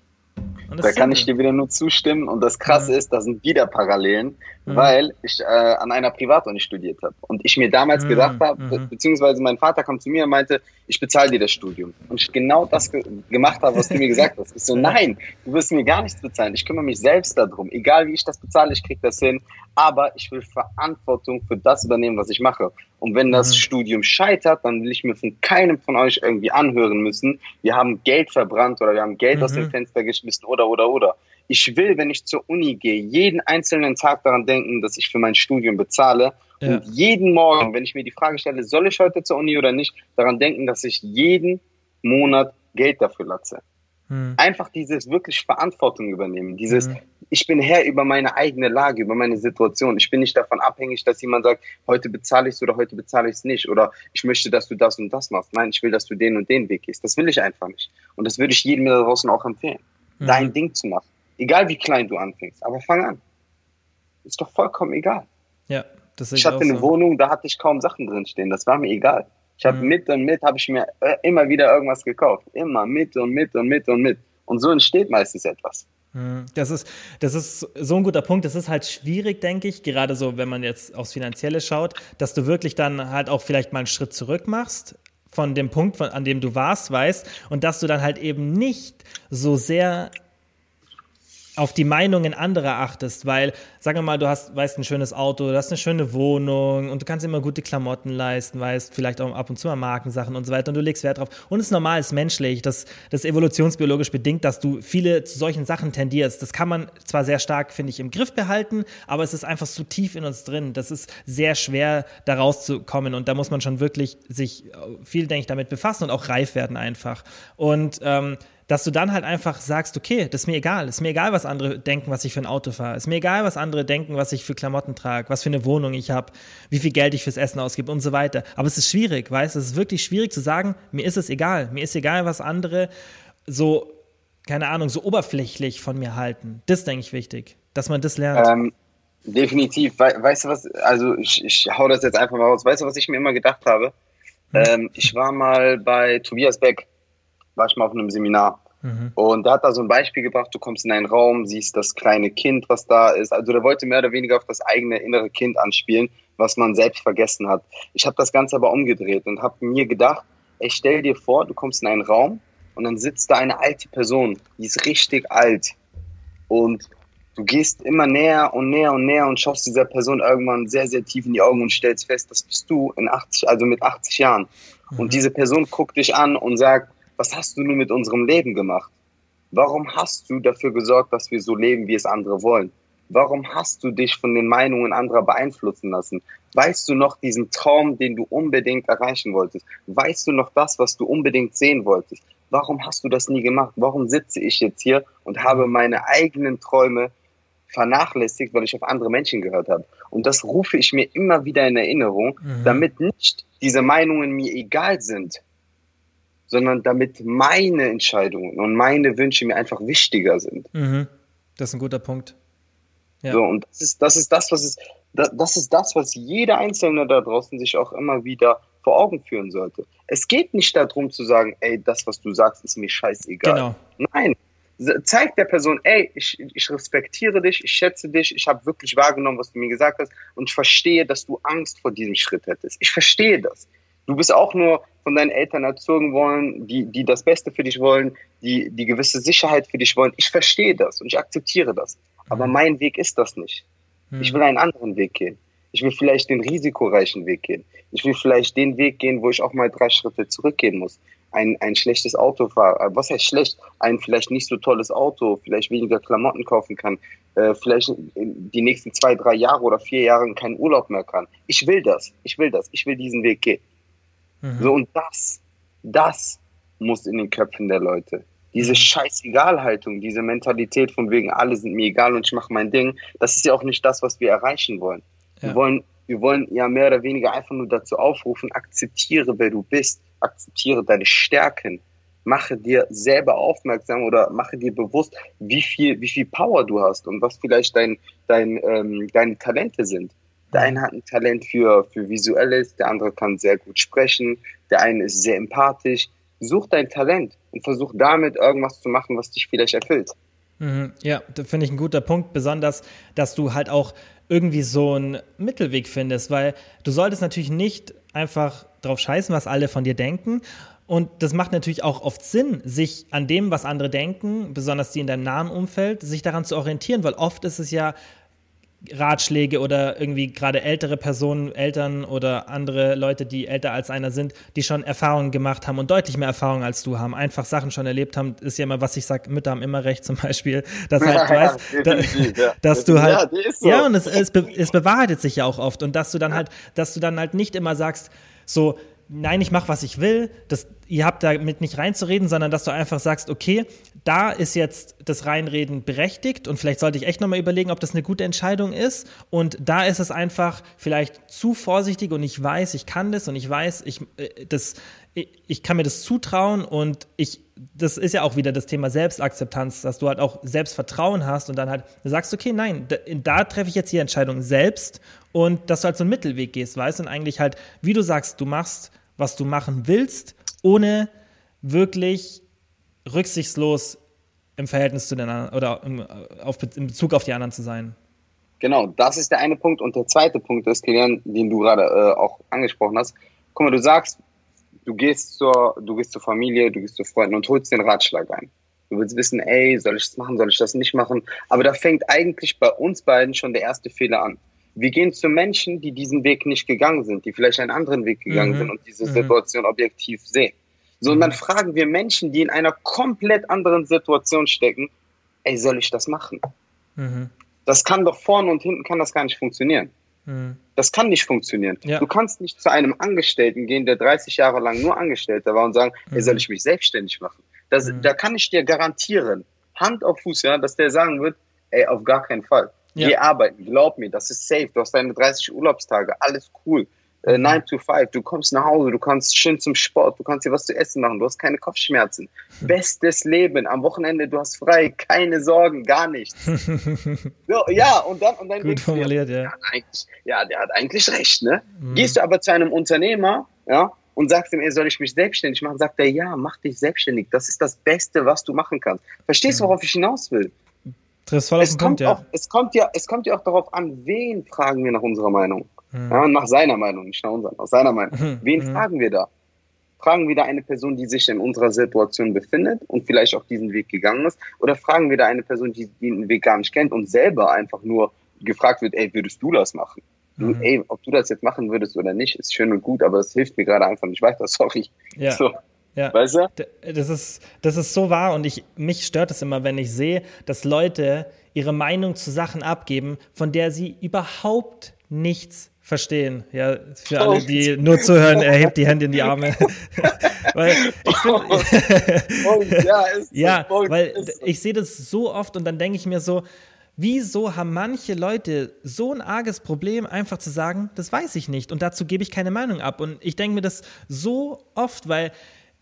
B: Da kann ich dir wieder nur zustimmen. Und das Krasse mhm. ist, da sind wieder Parallelen, mhm. weil ich äh, an einer Privatuni studiert habe. Und ich mir damals mhm. gedacht habe, be mhm. beziehungsweise mein Vater kam zu mir und meinte, ich bezahle dir das Studium. Und ich genau das ge gemacht habe, was du mir gesagt hast. Ich so, nein, du wirst mir gar nichts bezahlen. Ich kümmere mich selbst darum. Egal wie ich das bezahle, ich krieg das hin. Aber ich will Verantwortung für das übernehmen, was ich mache. Und wenn das mhm. Studium scheitert, dann will ich mir von keinem von euch irgendwie anhören müssen, wir haben Geld verbrannt oder wir haben Geld mhm. aus dem mhm. Fenster geschmissen oder, oder, oder. Ich will, wenn ich zur Uni gehe, jeden einzelnen Tag daran denken, dass ich für mein Studium bezahle. Ja. Und jeden Morgen, wenn ich mir die Frage stelle, soll ich heute zur Uni oder nicht, daran denken, dass ich jeden Monat Geld dafür latze. Hm. Einfach dieses wirklich Verantwortung übernehmen. Dieses, hm. ich bin Herr über meine eigene Lage, über meine Situation. Ich bin nicht davon abhängig, dass jemand sagt, heute bezahle ich es oder heute bezahle ich es nicht. Oder ich möchte, dass du das und das machst. Nein, ich will, dass du den und den Weg gehst. Das will ich einfach nicht. Und das würde ich jedem da draußen auch empfehlen. Hm. Dein Ding zu machen. Egal wie klein du anfängst. Aber fang an. Ist doch vollkommen egal.
A: Ja,
B: das ist Ich hatte eine so. Wohnung, da hatte ich kaum Sachen drinstehen. Das war mir egal. Ich habe mhm. mit und mit, habe ich mir äh, immer wieder irgendwas gekauft. Immer mit und mit und mit und mit. Und so entsteht meistens etwas.
A: Mhm. Das ist, das ist so ein guter Punkt. Das ist halt schwierig, denke ich, gerade so, wenn man jetzt aufs Finanzielle schaut, dass du wirklich dann halt auch vielleicht mal einen Schritt zurück machst von dem Punkt, von, an dem du warst, weißt, und dass du dann halt eben nicht so sehr auf die Meinungen anderer achtest, weil, sagen wir mal, du hast, weißt ein schönes Auto, du hast eine schöne Wohnung und du kannst immer gute Klamotten leisten, weißt vielleicht auch ab und zu mal Markensachen und so weiter und du legst Wert drauf. Und es ist normal, es ist menschlich, das, das ist evolutionsbiologisch bedingt, dass du viele zu solchen Sachen tendierst. Das kann man zwar sehr stark, finde ich, im Griff behalten, aber es ist einfach so tief in uns drin. Das ist sehr schwer, da rauszukommen und da muss man schon wirklich sich viel, denke ich, damit befassen und auch reif werden einfach. Und ähm, dass du dann halt einfach sagst, okay, das ist mir egal, ist mir egal, was andere denken, was ich für ein Auto fahre, ist mir egal, was andere denken, was ich für Klamotten trage, was für eine Wohnung ich habe, wie viel Geld ich fürs Essen ausgebe und so weiter. Aber es ist schwierig, weißt du, es ist wirklich schwierig zu sagen, mir ist es egal, mir ist egal, was andere so, keine Ahnung, so oberflächlich von mir halten. Das denke ich wichtig, dass man das lernt. Ähm,
B: definitiv, We weißt du was, also ich, ich hau das jetzt einfach mal raus, weißt du, was ich mir immer gedacht habe? Hm. Ähm, ich war mal bei Tobias Beck war ich mal auf einem Seminar. Mhm. Und der hat da so ein Beispiel gebracht, du kommst in einen Raum, siehst das kleine Kind, was da ist. Also der wollte mehr oder weniger auf das eigene innere Kind anspielen, was man selbst vergessen hat. Ich habe das Ganze aber umgedreht und habe mir gedacht, ich stell dir vor, du kommst in einen Raum und dann sitzt da eine alte Person, die ist richtig alt. Und du gehst immer näher und näher und näher und schaust dieser Person irgendwann sehr, sehr tief in die Augen und stellst fest, das bist du in 80, also mit 80 Jahren. Mhm. Und diese Person guckt dich an und sagt, was hast du nun mit unserem Leben gemacht? Warum hast du dafür gesorgt, dass wir so leben, wie es andere wollen? Warum hast du dich von den Meinungen anderer beeinflussen lassen? Weißt du noch diesen Traum, den du unbedingt erreichen wolltest? Weißt du noch das, was du unbedingt sehen wolltest? Warum hast du das nie gemacht? Warum sitze ich jetzt hier und habe meine eigenen Träume vernachlässigt, weil ich auf andere Menschen gehört habe? Und das rufe ich mir immer wieder in Erinnerung, mhm. damit nicht diese Meinungen mir egal sind, sondern damit meine Entscheidungen und meine Wünsche mir einfach wichtiger sind.
A: Mhm. Das ist ein guter Punkt.
B: Ja. So, und das ist, das ist das, was es, das, das ist das, was jeder Einzelne da draußen sich auch immer wieder vor Augen führen sollte. Es geht nicht darum zu sagen, ey, das, was du sagst, ist mir scheißegal. Genau. Nein. Zeig der Person, ey, ich, ich respektiere dich, ich schätze dich, ich habe wirklich wahrgenommen, was du mir gesagt hast und ich verstehe, dass du Angst vor diesem Schritt hättest. Ich verstehe das. Du bist auch nur von deinen Eltern erzogen wollen, die, die das Beste für dich wollen, die, die gewisse Sicherheit für dich wollen. Ich verstehe das und ich akzeptiere das. Aber mhm. mein Weg ist das nicht. Mhm. Ich will einen anderen Weg gehen. Ich will vielleicht den risikoreichen Weg gehen. Ich will vielleicht den Weg gehen, wo ich auch mal drei Schritte zurückgehen muss. Ein, ein schlechtes Auto fahren. Äh, was heißt schlecht? Ein vielleicht nicht so tolles Auto, vielleicht weniger Klamotten kaufen kann, äh, vielleicht die nächsten zwei, drei Jahre oder vier Jahre keinen Urlaub mehr kann. Ich will das. Ich will das. Ich will diesen Weg gehen. Mhm. So, und das, das muss in den Köpfen der Leute. Diese mhm. Scheißegalhaltung, diese Mentalität von wegen, alle sind mir egal und ich mache mein Ding, das ist ja auch nicht das, was wir erreichen wollen. Ja. Wir wollen, wir wollen ja mehr oder weniger einfach nur dazu aufrufen, akzeptiere, wer du bist, akzeptiere deine Stärken, mache dir selber aufmerksam oder mache dir bewusst, wie viel, wie viel Power du hast und was vielleicht dein, dein, ähm, deine Talente sind. Der eine hat ein Talent für, für Visuelles, der andere kann sehr gut sprechen, der eine ist sehr empathisch. Such dein Talent und versuch damit irgendwas zu machen, was dich vielleicht erfüllt.
A: Mhm, ja, da finde ich ein guter Punkt, besonders, dass du halt auch irgendwie so einen Mittelweg findest, weil du solltest natürlich nicht einfach drauf scheißen, was alle von dir denken. Und das macht natürlich auch oft Sinn, sich an dem, was andere denken, besonders die in deinem nahen Umfeld, sich daran zu orientieren, weil oft ist es ja Ratschläge oder irgendwie gerade ältere Personen, Eltern oder andere Leute, die älter als einer sind, die schon Erfahrungen gemacht haben und deutlich mehr Erfahrungen als du haben, einfach Sachen schon erlebt haben, ist ja immer, was ich sage, Mütter haben immer recht zum Beispiel, dass halt, ja, weißt, ja. dass du halt, ja, so. ja und es, es, be, es bewahrheitet sich ja auch oft und dass du dann halt, dass du dann halt nicht immer sagst, so, nein, ich mache, was ich will, das, ihr habt damit nicht reinzureden, sondern dass du einfach sagst, okay, da ist jetzt das Reinreden berechtigt und vielleicht sollte ich echt nochmal überlegen, ob das eine gute Entscheidung ist. Und da ist es einfach vielleicht zu vorsichtig und ich weiß, ich kann das und ich weiß, ich, äh, das, ich kann mir das zutrauen und ich, das ist ja auch wieder das Thema Selbstakzeptanz, dass du halt auch Selbstvertrauen hast und dann halt sagst, okay, nein, da, da treffe ich jetzt die Entscheidung selbst und dass du halt so einen Mittelweg gehst, weißt und eigentlich halt, wie du sagst, du machst was du machen willst, ohne wirklich rücksichtslos im Verhältnis zu den anderen oder im, auf, in Bezug auf die anderen zu sein.
B: Genau, das ist der eine Punkt. Und der zweite Punkt ist, Kilian, den du gerade äh, auch angesprochen hast. Guck mal, du sagst, du gehst zur, du gehst zur Familie, du gehst zu Freunden und holst den Ratschlag ein. Du willst wissen, ey, soll ich das machen, soll ich das nicht machen? Aber da fängt eigentlich bei uns beiden schon der erste Fehler an wir gehen zu Menschen, die diesen Weg nicht gegangen sind, die vielleicht einen anderen Weg gegangen mhm. sind und diese mhm. Situation objektiv sehen. So, und dann mhm. fragen wir Menschen, die in einer komplett anderen Situation stecken, ey, soll ich das machen? Mhm. Das kann doch vorne und hinten kann das gar nicht funktionieren. Mhm. Das kann nicht funktionieren. Ja. Du kannst nicht zu einem Angestellten gehen, der 30 Jahre lang nur Angestellter war und sagen, mhm. ey, soll ich mich selbstständig machen? Das, mhm. Da kann ich dir garantieren, Hand auf Fuß, ja, dass der sagen wird, ey, auf gar keinen Fall. Ja. Geh arbeiten, glaub mir, das ist safe. Du hast deine 30 Urlaubstage, alles cool. Äh, 9 mhm. to 5, du kommst nach Hause, du kannst schön zum Sport, du kannst dir was zu essen machen, du hast keine Kopfschmerzen. Hm. Bestes Leben, am Wochenende, du hast frei, keine Sorgen, gar nichts. so, ja, und dann, und dann
A: Gut formuliert,
B: dir, ja. Der ja, der hat eigentlich recht, ne? Mhm. Gehst du aber zu einem Unternehmer, ja, und sagst ihm, ey, soll ich mich selbstständig machen? Sagt er, ja, mach dich selbstständig. Das ist das Beste, was du machen kannst. Verstehst du, mhm. worauf ich hinaus will?
A: Triffst voll auf den Punkt,
B: ja. Auch, es, kommt ja. Es kommt ja auch darauf an, wen fragen wir nach unserer Meinung. Hm. Ja, nach seiner Meinung, nicht nach unserer, nach seiner Meinung. Hm. Wen hm. fragen wir da? Fragen wir da eine Person, die sich in unserer Situation befindet und vielleicht auch diesen Weg gegangen ist? Oder fragen wir da eine Person, die, den Weg gar nicht kennt und selber einfach nur gefragt wird, ey, würdest du das machen? Du, mhm. ey, ob du das jetzt machen würdest oder nicht, ist schön und gut, aber es hilft mir gerade einfach nicht weiter, sorry.
A: Ja. So. Ja. Weißt du? Das ist, das ist so wahr und ich, mich stört es immer, wenn ich sehe, dass Leute ihre Meinung zu Sachen abgeben, von der sie überhaupt nichts verstehen. Ja, für alle, die nur zuhören, erhebt die Hände in die Arme. weil ich finde, ja, ja weil ich sehe das so oft und dann denke ich mir so, wieso haben manche Leute so ein arges Problem, einfach zu sagen, das weiß ich nicht und dazu gebe ich keine Meinung ab. Und ich denke mir das so oft, weil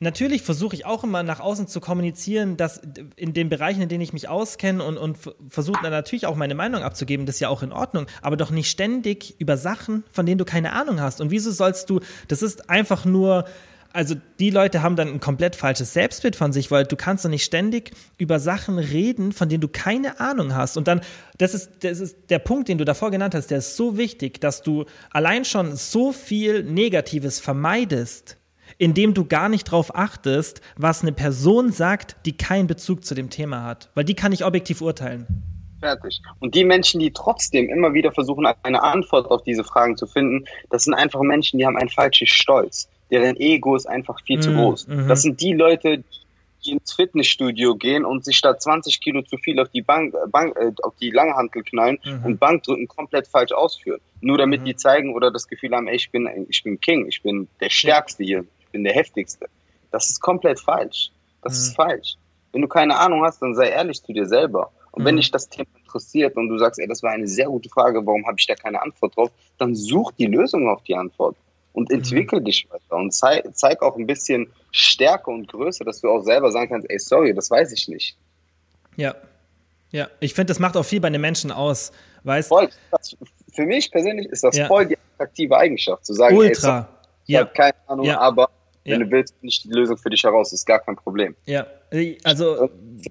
A: natürlich versuche ich auch immer nach außen zu kommunizieren, dass in den Bereichen, in denen ich mich auskenne und, und versuche dann natürlich auch meine Meinung abzugeben, das ist ja auch in Ordnung, aber doch nicht ständig über Sachen, von denen du keine Ahnung hast. Und wieso sollst du, das ist einfach nur, also die Leute haben dann ein komplett falsches Selbstbild von sich, weil du kannst doch nicht ständig über Sachen reden, von denen du keine Ahnung hast. Und dann, das ist, das ist der Punkt, den du davor genannt hast, der ist so wichtig, dass du allein schon so viel Negatives vermeidest, indem du gar nicht darauf achtest, was eine Person sagt, die keinen Bezug zu dem Thema hat. Weil die kann ich objektiv urteilen.
B: Fertig. Und die Menschen, die trotzdem immer wieder versuchen, eine Antwort auf diese Fragen zu finden, das sind einfach Menschen, die haben einen falschen Stolz. Deren Ego ist einfach viel mm, zu groß. Mm Das sind die Leute, die ins Fitnessstudio gehen und sich da 20 Kilo zu viel auf die Bank, Bank äh, auf die Langhantel knallen mhm. und Bankdrücken komplett falsch ausführen. Nur damit mhm. die zeigen oder das Gefühl haben, ey, ich bin, ich bin King, ich bin der Stärkste hier bin der heftigste. Das ist komplett falsch. Das mhm. ist falsch. Wenn du keine Ahnung hast, dann sei ehrlich zu dir selber. Und mhm. wenn dich das Thema interessiert und du sagst, ey, das war eine sehr gute Frage, warum habe ich da keine Antwort drauf, dann such die Lösung auf die Antwort und mhm. entwickel mhm. dich weiter und zeig, zeig auch ein bisschen Stärke und Größe, dass du auch selber sagen kannst, ey, sorry, das weiß ich nicht.
A: Ja. Ja, ich finde, das macht auch viel bei den Menschen aus. Weißt?
B: Voll, das, für mich persönlich ist das ja. voll die attraktive Eigenschaft, zu sagen,
A: Ultra. Ey, sorry,
B: ja. keine Ahnung, ja. aber wenn ja. du willst, nicht die Lösung für dich heraus, ist gar kein Problem.
A: Ja, also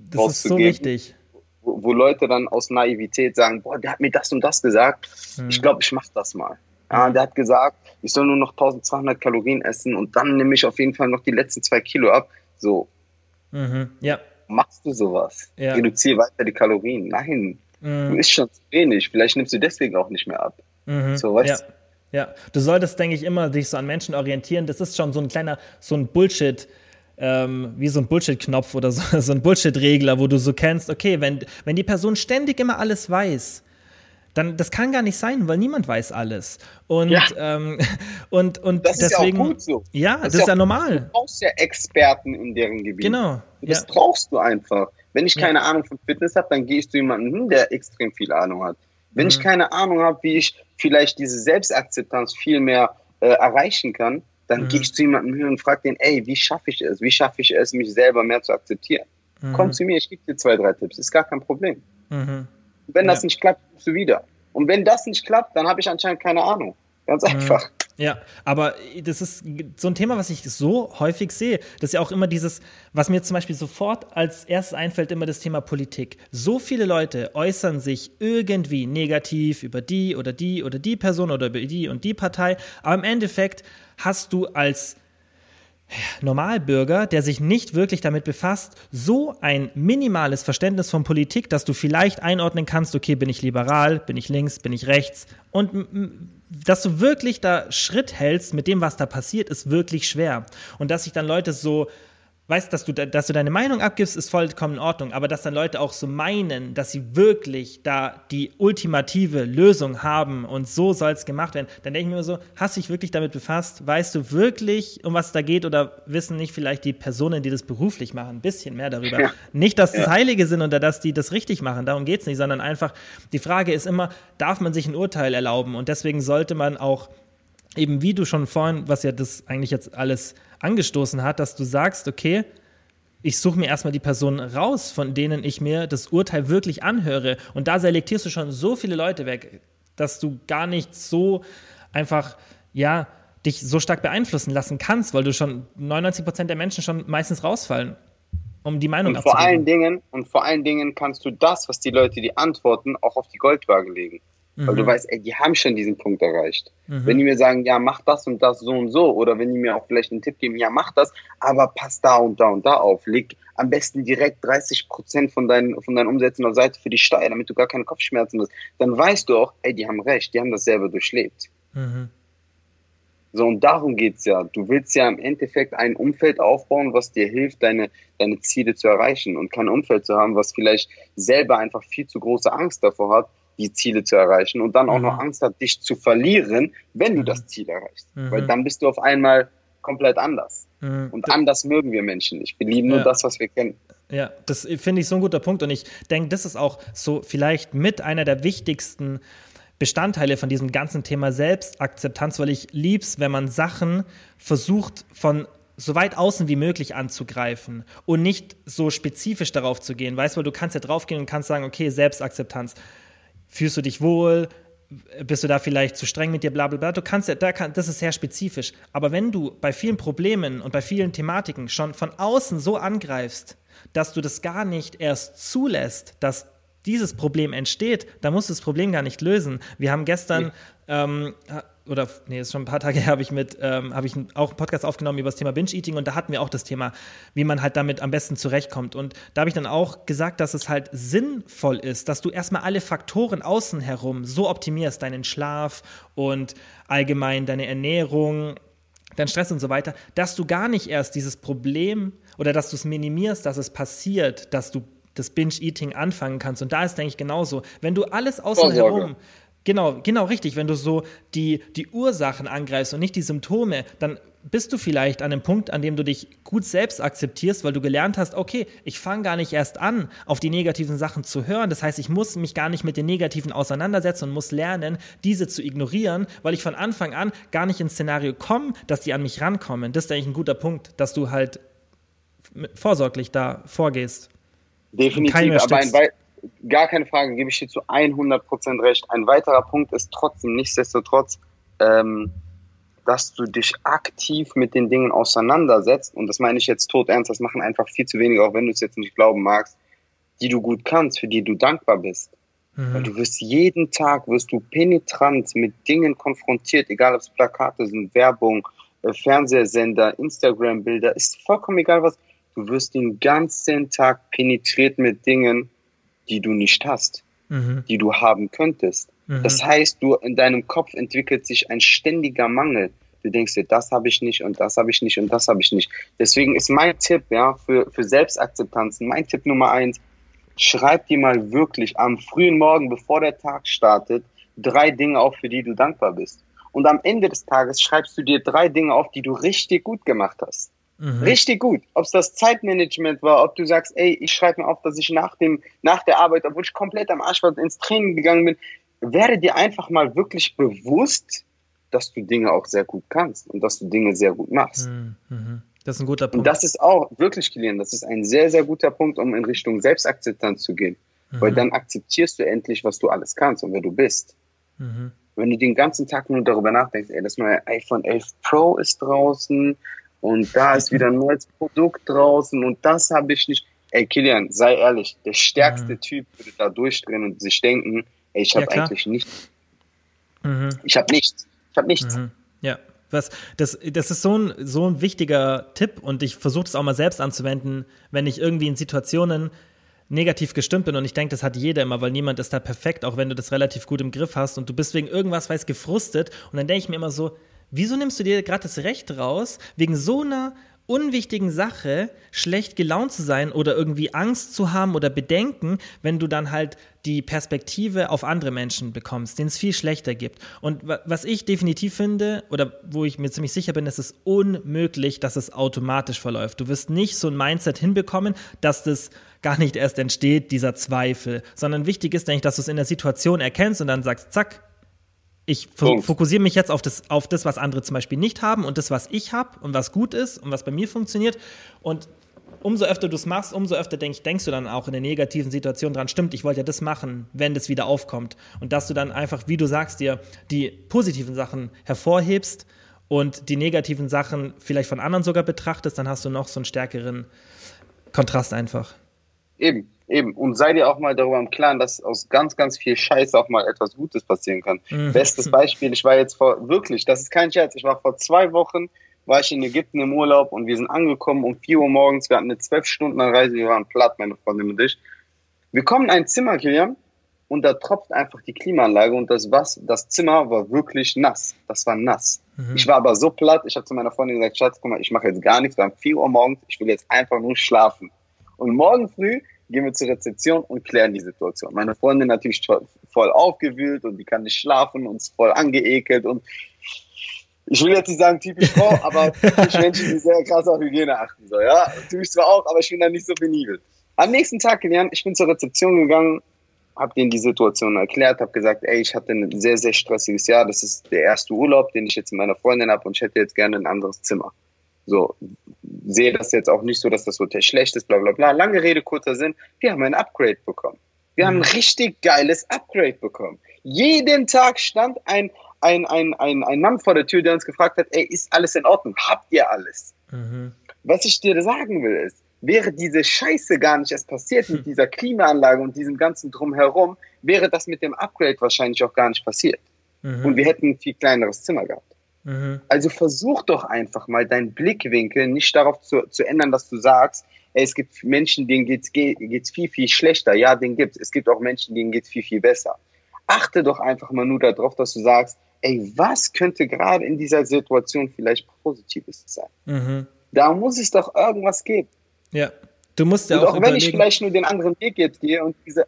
A: das ist so wichtig.
B: wo, wo, Leute dann aus Naivität sagen, boah, der hat mir das und das gesagt. Mhm. Ich glaube, ich mache das mal. Ja, der hat gesagt, ich soll nur noch 1200 Kalorien essen und dann nehme ich auf jeden Fall noch die letzten zwei Kilo ab. So.
A: Mhm. Ja.
B: Machst du sowas? Ja. Reduziere weiter die Kalorien. Nein. Mhm. Du isst schon zu wenig. Vielleicht nimmst du deswegen auch nicht mehr ab.
A: Mhm. So, weißt ja. Ja, du solltest, denke ich, immer dich so an Menschen orientieren. Das ist schon so ein kleiner, so ein Bullshit, ähm, wie so ein Bullshit-Knopf oder so, so ein Bullshit-Regler, wo du so kennst, okay, wenn, wenn die Person ständig immer alles weiß, dann das kann gar nicht sein, weil niemand weiß alles. Und, ja. ähm, und, und das deswegen. Ist ja, auch gut so. ja das, das ist ja, ja normal.
B: Du brauchst ja Experten in deren Gebiet.
A: Genau.
B: Das ja. brauchst du einfach. Wenn ich keine Ahnung von Fitness habe, dann gehe ich zu jemandem hin, der extrem viel Ahnung hat. Wenn mhm. ich keine Ahnung habe, wie ich vielleicht diese Selbstakzeptanz viel mehr äh, erreichen kann, dann mhm. gehe ich zu jemandem hin und frage den, ey, wie schaffe ich es? Wie schaffe ich es, mich selber mehr zu akzeptieren? Mhm. Komm zu mir, ich gebe dir zwei, drei Tipps, ist gar kein Problem. Mhm. Wenn das nicht klappt, kommst du wieder. Und wenn das nicht klappt, dann habe ich anscheinend keine Ahnung. Ganz mhm. einfach.
A: Ja, aber das ist so ein Thema, was ich so häufig sehe. Das ist ja auch immer dieses, was mir zum Beispiel sofort als erstes einfällt, immer das Thema Politik. So viele Leute äußern sich irgendwie negativ über die oder die oder die Person oder über die und die Partei. Aber im Endeffekt hast du als Normalbürger, der sich nicht wirklich damit befasst, so ein minimales Verständnis von Politik, dass du vielleicht einordnen kannst, okay, bin ich liberal, bin ich links, bin ich rechts und dass du wirklich da Schritt hältst mit dem, was da passiert, ist wirklich schwer. Und dass sich dann Leute so weißt, dass du, dass du deine Meinung abgibst, ist vollkommen in Ordnung, aber dass dann Leute auch so meinen, dass sie wirklich da die ultimative Lösung haben und so soll es gemacht werden, dann denke ich mir so, hast du dich wirklich damit befasst? Weißt du wirklich, um was es da geht oder wissen nicht vielleicht die Personen, die das beruflich machen, ein bisschen mehr darüber? Ja. Nicht, dass das Heilige sind oder dass die das richtig machen, darum geht es nicht, sondern einfach, die Frage ist immer, darf man sich ein Urteil erlauben? Und deswegen sollte man auch eben, wie du schon vorhin, was ja das eigentlich jetzt alles angestoßen hat, dass du sagst, okay, ich suche mir erstmal die Personen raus, von denen ich mir das Urteil wirklich anhöre. Und da selektierst du schon so viele Leute weg, dass du gar nicht so einfach, ja, dich so stark beeinflussen lassen kannst, weil du schon 99 Prozent der Menschen schon meistens rausfallen, um die Meinung
B: und vor allen Dingen Und vor allen Dingen kannst du das, was die Leute dir antworten, auch auf die Goldwaage legen. Mhm. Weil du mhm. weißt, ey, die haben schon diesen Punkt erreicht. Mhm. Wenn die mir sagen, ja, mach das und das so und so, oder wenn die mir auch vielleicht einen Tipp geben, ja, mach das, aber pass da und da und da auf. Leg am besten direkt 30 Prozent von deinen, von deinen Umsätzen auf Seite für die Steuer, damit du gar keine Kopfschmerzen hast. Dann weißt du auch, ey, die haben recht, die haben das selber durchlebt. Mhm. So, und darum geht's ja. Du willst ja im Endeffekt ein Umfeld aufbauen, was dir hilft, deine, deine Ziele zu erreichen und kein Umfeld zu haben, was vielleicht selber einfach viel zu große Angst davor hat, die Ziele zu erreichen und dann auch mhm. noch Angst hat, dich zu verlieren, wenn du mhm. das Ziel erreichst. Mhm. Weil dann bist du auf einmal komplett anders. Mhm. Und anders mögen wir Menschen nicht. Wir lieben nur das, was wir kennen.
A: Ja, das finde ich so ein guter Punkt und ich denke, das ist auch so vielleicht mit einer der wichtigsten Bestandteile von diesem ganzen Thema Selbstakzeptanz, weil ich lieb's, wenn man Sachen versucht von so weit außen wie möglich anzugreifen und nicht so spezifisch darauf zu gehen. Weißt du, du kannst ja draufgehen und kannst sagen, okay, Selbstakzeptanz. Fühlst du dich wohl? Bist du da vielleicht zu streng mit dir, bla bla bla. Du kannst ja, da kann, das ist sehr spezifisch. Aber wenn du bei vielen Problemen und bei vielen Thematiken schon von außen so angreifst, dass du das gar nicht erst zulässt, dass dieses Problem entsteht, dann musst du das Problem gar nicht lösen. Wir haben gestern, ähm, oder nee, ist schon ein paar Tage her, habe ich mit, ähm, habe ich auch einen Podcast aufgenommen über das Thema Binge-Eating und da hatten wir auch das Thema, wie man halt damit am besten zurechtkommt. Und da habe ich dann auch gesagt, dass es halt sinnvoll ist, dass du erstmal alle Faktoren außen herum so optimierst, deinen Schlaf und allgemein deine Ernährung, dein Stress und so weiter, dass du gar nicht erst dieses Problem oder dass du es minimierst, dass es passiert, dass du das Binge-Eating anfangen kannst. Und da ist, denke ich, genauso. Wenn du alles außen herum, Genau, genau richtig. Wenn du so die, die Ursachen angreifst und nicht die Symptome, dann bist du vielleicht an einem Punkt, an dem du dich gut selbst akzeptierst, weil du gelernt hast, okay, ich fange gar nicht erst an, auf die negativen Sachen zu hören. Das heißt, ich muss mich gar nicht mit den negativen auseinandersetzen und muss lernen, diese zu ignorieren, weil ich von Anfang an gar nicht ins Szenario komme, dass die an mich rankommen. Das ist eigentlich ein guter Punkt, dass du halt vorsorglich da vorgehst.
B: Definitiv, aber ein, gar keine Frage, gebe ich dir zu 100% recht. Ein weiterer Punkt ist trotzdem, nichtsdestotrotz, ähm, dass du dich aktiv mit den Dingen auseinandersetzt. Und das meine ich jetzt tot ernst, das machen einfach viel zu wenige, auch wenn du es jetzt nicht glauben magst. die du gut kannst, für die du dankbar bist. Mhm. Weil du wirst jeden Tag, wirst du penetrant mit Dingen konfrontiert, egal ob es Plakate sind, Werbung, äh, Fernsehsender, Instagram-Bilder, ist vollkommen egal was. Du wirst den ganzen Tag penetriert mit Dingen, die du nicht hast, mhm. die du haben könntest. Mhm. Das heißt, du in deinem Kopf entwickelt sich ein ständiger Mangel. Du denkst dir, das habe ich nicht und das habe ich nicht und das habe ich nicht. Deswegen ist mein Tipp, ja, für, für Selbstakzeptanz, mein Tipp Nummer eins, schreib dir mal wirklich am frühen Morgen, bevor der Tag startet, drei Dinge auf, für die du dankbar bist. Und am Ende des Tages schreibst du dir drei Dinge auf, die du richtig gut gemacht hast. Mhm. Richtig gut. Ob es das Zeitmanagement war, ob du sagst, ey, ich schreibe mir auf, dass ich nach dem, nach der Arbeit, obwohl ich komplett am Arsch war, ins Training gegangen bin, werde dir einfach mal wirklich bewusst, dass du Dinge auch sehr gut kannst und dass du Dinge sehr gut machst. Mhm.
A: mhm. Das ist ein guter Punkt.
B: Und das ist auch wirklich, Kilian, das ist ein sehr, sehr guter Punkt, um in Richtung Selbstakzeptanz zu gehen. Mhm. Weil dann akzeptierst du endlich, was du alles kannst und wer du bist. Mhm. Wenn du den ganzen Tag nur darüber nachdenkst, ey, das neue iPhone 11 Pro ist draußen und da ist wieder ein neues Produkt draußen und das habe ich nicht. Ey, Kilian, sei ehrlich, der stärkste mhm. Typ würde da durchdrehen und sich denken, ey, ich habe ja, eigentlich nichts. Mhm. Ich habe nichts. Ich habe nichts.
A: Mhm. Ja. Was, das, das ist so ein, so ein wichtiger Tipp und ich versuche es auch mal selbst anzuwenden, wenn ich irgendwie in Situationen negativ gestimmt bin und ich denke, das hat jeder immer, weil niemand ist da perfekt, auch wenn du das relativ gut im Griff hast und du bist wegen irgendwas weiß gefrustet und dann denke ich mir immer so, wieso nimmst du dir gerade das Recht raus, wegen so einer unwichtigen Sache schlecht gelaunt zu sein oder irgendwie Angst zu haben oder Bedenken, wenn du dann halt die Perspektive auf andere Menschen bekommst, denen es viel schlechter gibt. Und was ich definitiv finde oder wo ich mir ziemlich sicher bin, ist es unmöglich, dass es automatisch verläuft. Du wirst nicht so ein Mindset hinbekommen, dass das gar nicht erst entsteht, dieser Zweifel, sondern wichtig ist, denke ich, dass du es in der Situation erkennst und dann sagst, zack, ich fokussiere mich jetzt auf das, auf das, was andere zum Beispiel nicht haben und das, was ich habe und was gut ist und was bei mir funktioniert. Und umso öfter du es machst, umso öfter denk, denkst du dann auch in der negativen Situation dran, stimmt, ich wollte ja das machen, wenn das wieder aufkommt. Und dass du dann einfach, wie du sagst, dir die positiven Sachen hervorhebst und die negativen Sachen vielleicht von anderen sogar betrachtest, dann hast du noch so einen stärkeren Kontrast einfach.
B: Eben, Eben. Und sei dir auch mal darüber im Klaren, dass aus ganz, ganz viel Scheiße auch mal etwas Gutes passieren kann. Mhm. Bestes Beispiel, ich war jetzt vor, wirklich, das ist kein Scherz, ich war vor zwei Wochen, war ich in Ägypten im Urlaub und wir sind angekommen um vier Uhr morgens, wir hatten eine zwölf Stunden Reise, wir waren platt, meine Freundin und ich. Wir kommen in ein Zimmer, Kilian, und da tropft einfach die Klimaanlage und das, was, das Zimmer war wirklich nass. Das war nass. Mhm. Ich war aber so platt, ich habe zu meiner Freundin gesagt, Schatz, guck mal, ich mache jetzt gar nichts, wir haben vier Uhr morgens, ich will jetzt einfach nur schlafen. Und morgen früh gehen wir zur Rezeption und klären die Situation. Meine Freundin natürlich voll aufgewühlt und die kann nicht schlafen und ist voll angeekelt und ich will jetzt nicht sagen typisch Frau, aber typisch Menschen, die sehr krass auf Hygiene achten. So, ja, tue ich zwar auch, aber ich bin da nicht so penibel. Am nächsten Tag gelernt, ich bin zur Rezeption gegangen, habe denen die Situation erklärt, habe gesagt, ey, ich hatte ein sehr, sehr stressiges Jahr. Das ist der erste Urlaub, den ich jetzt mit meiner Freundin habe und ich hätte jetzt gerne ein anderes Zimmer. So, sehe das jetzt auch nicht so, dass das Hotel schlecht ist, bla bla bla. Lange Rede, kurzer Sinn. Wir haben ein Upgrade bekommen. Wir haben ein mhm. richtig geiles Upgrade bekommen. Jeden Tag stand ein, ein, ein, ein, ein Mann vor der Tür, der uns gefragt hat, ey, ist alles in Ordnung? Habt ihr alles? Mhm. Was ich dir sagen will ist, wäre diese Scheiße gar nicht erst passiert mit dieser Klimaanlage und diesem ganzen Drumherum, wäre das mit dem Upgrade wahrscheinlich auch gar nicht passiert. Mhm. Und wir hätten ein viel kleineres Zimmer gehabt. Mhm. Also versuch doch einfach mal deinen Blickwinkel nicht darauf zu, zu ändern, dass du sagst, ey, es gibt Menschen, denen geht's, geht's viel, viel schlechter. Ja, den gibt's. Es gibt auch Menschen, denen geht's viel, viel besser. Achte doch einfach mal nur darauf, dass du sagst, ey, was könnte gerade in dieser Situation vielleicht Positives sein? Mhm. Da muss es doch irgendwas geben.
A: Ja, du musst ja
B: und auch, auch wenn ich vielleicht nur den anderen Weg jetzt gehe und diese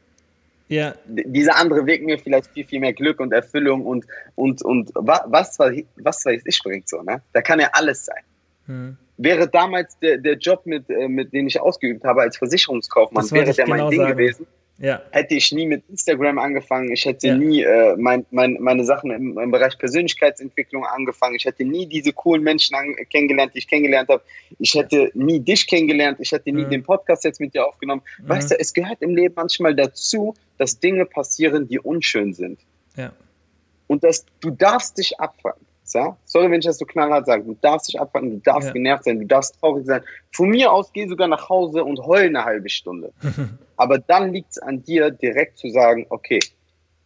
B: ja. Dieser andere Weg mir vielleicht viel, viel mehr Glück und Erfüllung und, und, und was, was, weiß ich bringt so, ne? Da kann ja alles sein. Hm. Wäre damals der, der Job, mit, äh, mit dem ich ausgeübt habe als Versicherungskaufmann, wäre der genau mein Ding sagen. gewesen, ja. hätte ich nie mit Instagram angefangen, ich hätte ja. nie äh, mein, mein, meine Sachen im, im, Bereich Persönlichkeitsentwicklung angefangen, ich hätte nie diese coolen Menschen kennengelernt, die ich kennengelernt habe, ich hätte nie dich kennengelernt, ich hätte nie mhm. den Podcast jetzt mit dir aufgenommen. Mhm. Weißt du, es gehört im Leben manchmal dazu, dass Dinge passieren, die unschön sind. Ja. Und dass du darfst dich abfangen. Nichts, ja. Sorry, wenn ich das so knallhart sage. Du darfst dich abfangen, du darfst ja. genervt sein, du darfst traurig sein. Von mir aus geh sogar nach Hause und heul eine halbe Stunde. Aber dann liegt es an dir, direkt zu sagen, okay,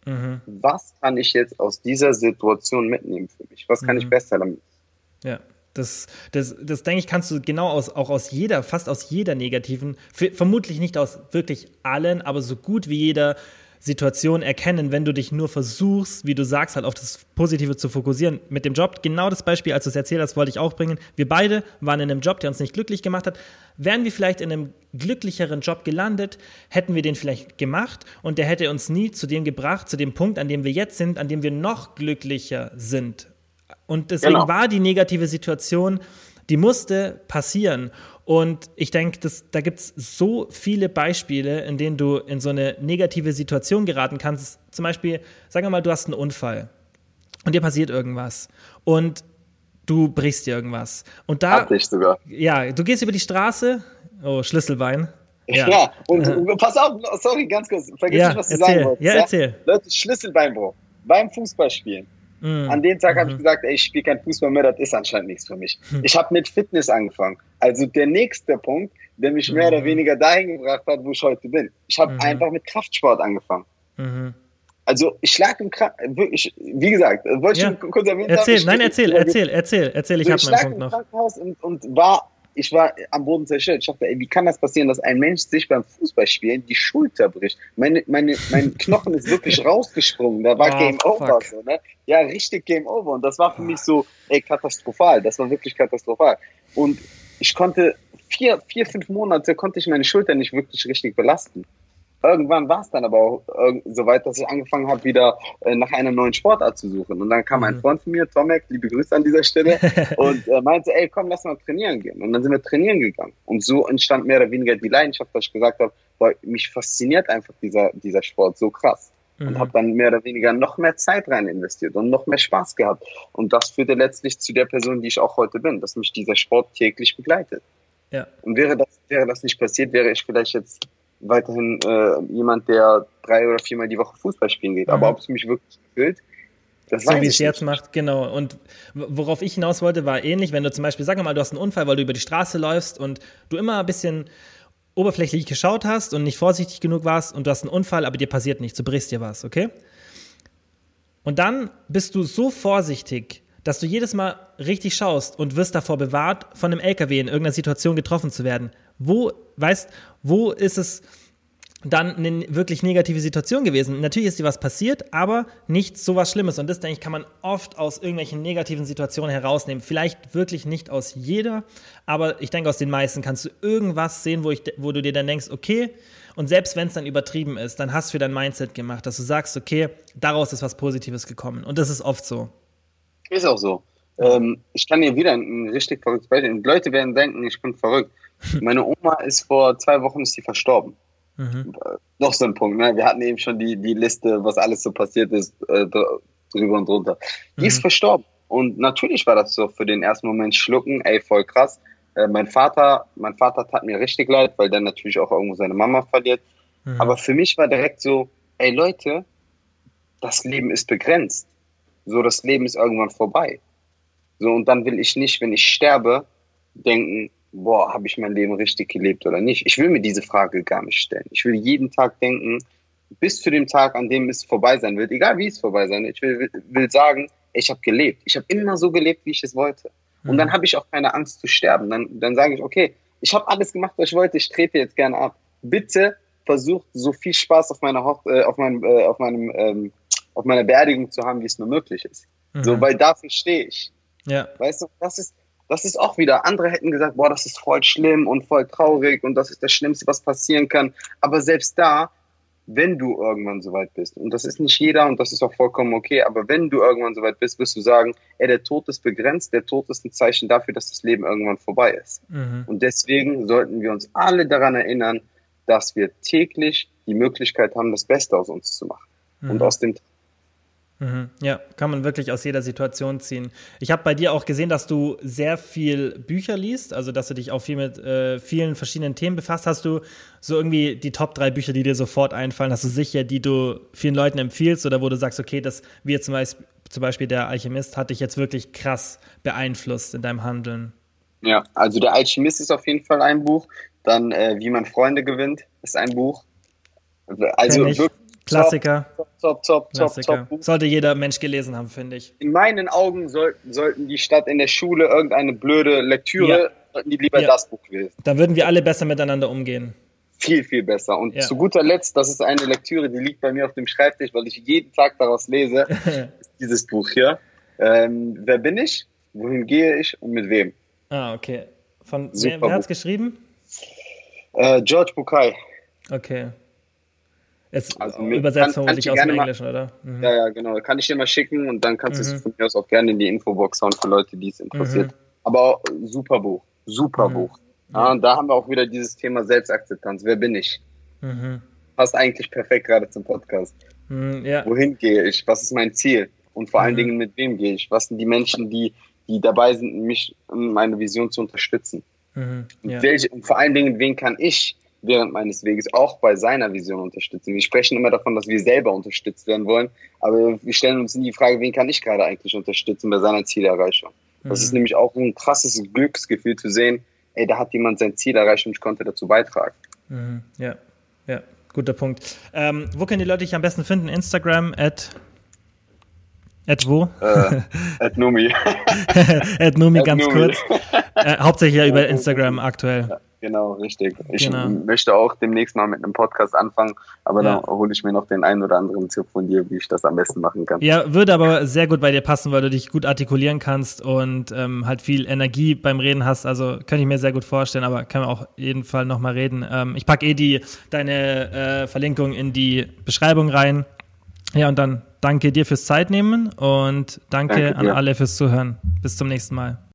B: mhm. was kann ich jetzt aus dieser Situation mitnehmen für mich? Was kann mhm. ich besser damit?
A: Ja. Das, das, das denke ich, kannst du genau aus, auch aus jeder, fast aus jeder negativen, vermutlich nicht aus wirklich allen, aber so gut wie jeder Situation erkennen, wenn du dich nur versuchst, wie du sagst, halt auf das Positive zu fokussieren. Mit dem Job, genau das Beispiel, als du es erzählt hast, wollte ich auch bringen. Wir beide waren in einem Job, der uns nicht glücklich gemacht hat. Wären wir vielleicht in einem glücklicheren Job gelandet, hätten wir den vielleicht gemacht und der hätte uns nie zu dem gebracht, zu dem Punkt, an dem wir jetzt sind, an dem wir noch glücklicher sind. Und deswegen genau. war die negative Situation, die musste passieren. Und ich denke, da gibt es so viele Beispiele, in denen du in so eine negative Situation geraten kannst. Zum Beispiel, sagen wir mal, du hast einen Unfall und dir passiert irgendwas und du brichst dir irgendwas. Und da.
B: Hab ich sogar.
A: Ja, du gehst über die Straße. Oh, Schlüsselbein.
B: Ja, ja und uh, pass auf, sorry, ganz kurz, vergiss ja, nicht, was du erzähl. sagen wolltest.
A: Ja, erzähl.
B: Leute, Schlüsselbeinbruch beim Fußballspielen. Mhm. An dem Tag mhm. habe ich gesagt, ey, ich spiele kein Fußball mehr, das ist anscheinend nichts für mich. Mhm. Ich habe mit Fitness angefangen. Also der nächste Punkt, der mich mehr oder mhm. weniger dahin gebracht hat, wo ich heute bin. Ich habe mhm. einfach mit Kraftsport angefangen. Mhm. Also ich lag im Krankenhaus, wirklich, wie gesagt, wollte
A: ich ja. kurz erwähnen. Erzähl, nein, erzähl, erzähl, erzähl, erzähl, ich
B: also,
A: habe meinen Punkt noch.
B: Ich lag im Krankenhaus und, und war ich war am Boden zerstört. Ich dachte, ey, wie kann das passieren, dass ein Mensch sich beim Fußballspielen die Schulter bricht? Meine, meine, mein Knochen ist wirklich rausgesprungen. Da war oh, Game fuck. Over. So, ne? Ja, richtig Game Over. Und das war für mich so, ey, katastrophal. Das war wirklich katastrophal. Und ich konnte vier, vier, fünf Monate konnte ich meine Schulter nicht wirklich richtig belasten irgendwann war es dann aber auch so weit, dass ich angefangen habe, wieder äh, nach einer neuen Sportart zu suchen. Und dann kam ein mhm. Freund von mir, Tomek, liebe Grüße an dieser Stelle, und äh, meinte, ey, komm, lass mal trainieren gehen. Und dann sind wir trainieren gegangen. Und so entstand mehr oder weniger die Leidenschaft, dass ich gesagt habe, boah, mich fasziniert einfach dieser, dieser Sport so krass. Mhm. Und habe dann mehr oder weniger noch mehr Zeit rein investiert und noch mehr Spaß gehabt. Und das führte letztlich zu der Person, die ich auch heute bin, dass mich dieser Sport täglich begleitet. Ja. Und wäre das, wäre das nicht passiert, wäre ich vielleicht jetzt weiterhin äh, jemand, der drei oder viermal die Woche Fußball spielen geht. Mhm. Aber ob es mich wirklich erfüllt,
A: das so wie es jetzt macht, genau. Und worauf ich hinaus wollte, war ähnlich, wenn du zum Beispiel, sag mal, du hast einen Unfall, weil du über die Straße läufst und du immer ein bisschen oberflächlich geschaut hast und nicht vorsichtig genug warst und du hast einen Unfall, aber dir passiert nichts, du brichst dir was, okay? Und dann bist du so vorsichtig, dass du jedes Mal richtig schaust und wirst davor bewahrt, von einem LKW in irgendeiner Situation getroffen zu werden. Wo, weißt, wo ist es dann eine wirklich negative Situation gewesen? Natürlich ist dir was passiert, aber nicht so was Schlimmes. Und das, denke ich, kann man oft aus irgendwelchen negativen Situationen herausnehmen. Vielleicht wirklich nicht aus jeder, aber ich denke, aus den meisten kannst du irgendwas sehen, wo, ich, wo du dir dann denkst, okay, und selbst wenn es dann übertrieben ist, dann hast du dein Mindset gemacht, dass du sagst, okay, daraus ist was Positives gekommen. Und das ist oft so.
B: Ist auch so. Ähm, ich kann hier wieder ein richtig verrücktes Beispiel. Und Leute werden denken, ich bin verrückt. Meine Oma ist vor zwei Wochen ist sie verstorben. Mhm. Noch so ein Punkt, ne? Wir hatten eben schon die, die Liste, was alles so passiert ist, äh, drüber und drunter. Die mhm. ist verstorben. Und natürlich war das so für den ersten Moment schlucken, ey, voll krass. Äh, mein Vater, mein Vater tat mir richtig leid, weil der natürlich auch irgendwo seine Mama verliert. Mhm. Aber für mich war direkt so, ey Leute, das Leben ist begrenzt. So, das Leben ist irgendwann vorbei. So, und dann will ich nicht, wenn ich sterbe, denken, boah, habe ich mein Leben richtig gelebt oder nicht? Ich will mir diese Frage gar nicht stellen. Ich will jeden Tag denken, bis zu dem Tag, an dem es vorbei sein wird, egal wie es vorbei sein wird, ich will, will sagen, ich habe gelebt. Ich habe immer so gelebt, wie ich es wollte. Und mhm. dann habe ich auch keine Angst zu sterben. Dann, dann sage ich, okay, ich habe alles gemacht, was ich wollte, ich trete jetzt gerne ab. Bitte versucht so viel Spaß auf meiner Hoch äh, auf meinem, äh, auf meinem, ähm, auf meiner Beerdigung zu haben, wie es nur möglich ist. Mhm. So, weil dafür stehe ich. Ja. Weißt du, das ist, das ist auch wieder, andere hätten gesagt, boah, das ist voll schlimm und voll traurig und das ist das Schlimmste, was passieren kann. Aber selbst da, wenn du irgendwann soweit bist, und das ist nicht jeder und das ist auch vollkommen okay, aber wenn du irgendwann soweit bist, wirst du sagen, ey, der Tod ist begrenzt, der Tod ist ein Zeichen dafür, dass das Leben irgendwann vorbei ist. Mhm. Und deswegen sollten wir uns alle daran erinnern, dass wir täglich die Möglichkeit haben, das Beste aus uns zu machen. Mhm. Und aus dem
A: Mhm. Ja, kann man wirklich aus jeder Situation ziehen. Ich habe bei dir auch gesehen, dass du sehr viel Bücher liest, also dass du dich auch viel mit äh, vielen verschiedenen Themen befasst. Hast du so irgendwie die Top drei Bücher, die dir sofort einfallen? Hast du sicher, die du vielen Leuten empfiehlst oder wo du sagst, okay, das wie zum zum Beispiel der Alchemist, hat dich jetzt wirklich krass beeinflusst in deinem Handeln?
B: Ja, also der Alchemist ist auf jeden Fall ein Buch. Dann äh, Wie man Freunde gewinnt ist ein Buch.
A: Also wirklich Klassiker. Top, top, top, Klassiker. top, Sollte jeder Mensch gelesen haben, finde ich.
B: In meinen Augen sollten, sollten die statt in der Schule irgendeine blöde Lektüre, ja. sollten die lieber ja. das Buch lesen.
A: Dann würden wir alle besser miteinander umgehen.
B: Viel, viel besser. Und ja. zu guter Letzt, das ist eine Lektüre, die liegt bei mir auf dem Schreibtisch, weil ich jeden Tag daraus lese, ist dieses Buch hier. Ähm, wer bin ich? Wohin gehe ich und mit wem?
A: Ah, okay. Von Super wer, wer hat es geschrieben?
B: Äh, George Bukai.
A: Okay. Es also übersetzt vermutlich aus dem Englischen, oder?
B: Mhm. Ja, ja, genau. Kann ich dir mal schicken und dann kannst mhm. du es von mir aus auch gerne in die Infobox hauen für Leute, die es interessiert. Mhm. Aber super Buch. Super mhm. Buch. Ja, und da haben wir auch wieder dieses Thema Selbstakzeptanz. Wer bin ich? Mhm. Passt eigentlich perfekt gerade zum Podcast. Mhm, ja. Wohin gehe ich? Was ist mein Ziel? Und vor allen Dingen, mit wem gehe ich? Was sind die Menschen, die, die dabei sind, mich in meine Vision zu unterstützen? Ja. welche, und vor allen Dingen, wen kann ich während meines Weges auch bei seiner Vision unterstützen. Wir sprechen immer davon, dass wir selber unterstützt werden wollen, aber wir stellen uns nie die Frage, wen kann ich gerade eigentlich unterstützen bei seiner Zielerreichung. Mhm. Das ist mhm. nämlich auch ein krasses Glücksgefühl zu sehen, ey, da hat jemand sein Ziel erreicht und ich konnte dazu beitragen.
A: Mhm. Ja, ja, guter Punkt. Ähm, wo können die Leute dich am besten finden? Instagram, at At wo?
B: Äh, at Numi.
A: at Numi, ganz Numi. kurz. Äh, hauptsächlich ja über Instagram aktuell.
B: Ja. Genau, richtig. Ich genau. möchte auch demnächst mal mit einem Podcast anfangen, aber ja. dann hole ich mir noch den einen oder anderen Tipp von dir, wie ich das am besten machen kann.
A: Ja, würde aber sehr gut bei dir passen, weil du dich gut artikulieren kannst und ähm, halt viel Energie beim Reden hast. Also könnte ich mir sehr gut vorstellen, aber können wir auch jeden Fall nochmal reden. Ähm, ich packe eh die, deine äh, Verlinkung in die Beschreibung rein. Ja, und dann danke dir fürs Zeitnehmen und danke, danke an alle fürs Zuhören. Bis zum nächsten Mal.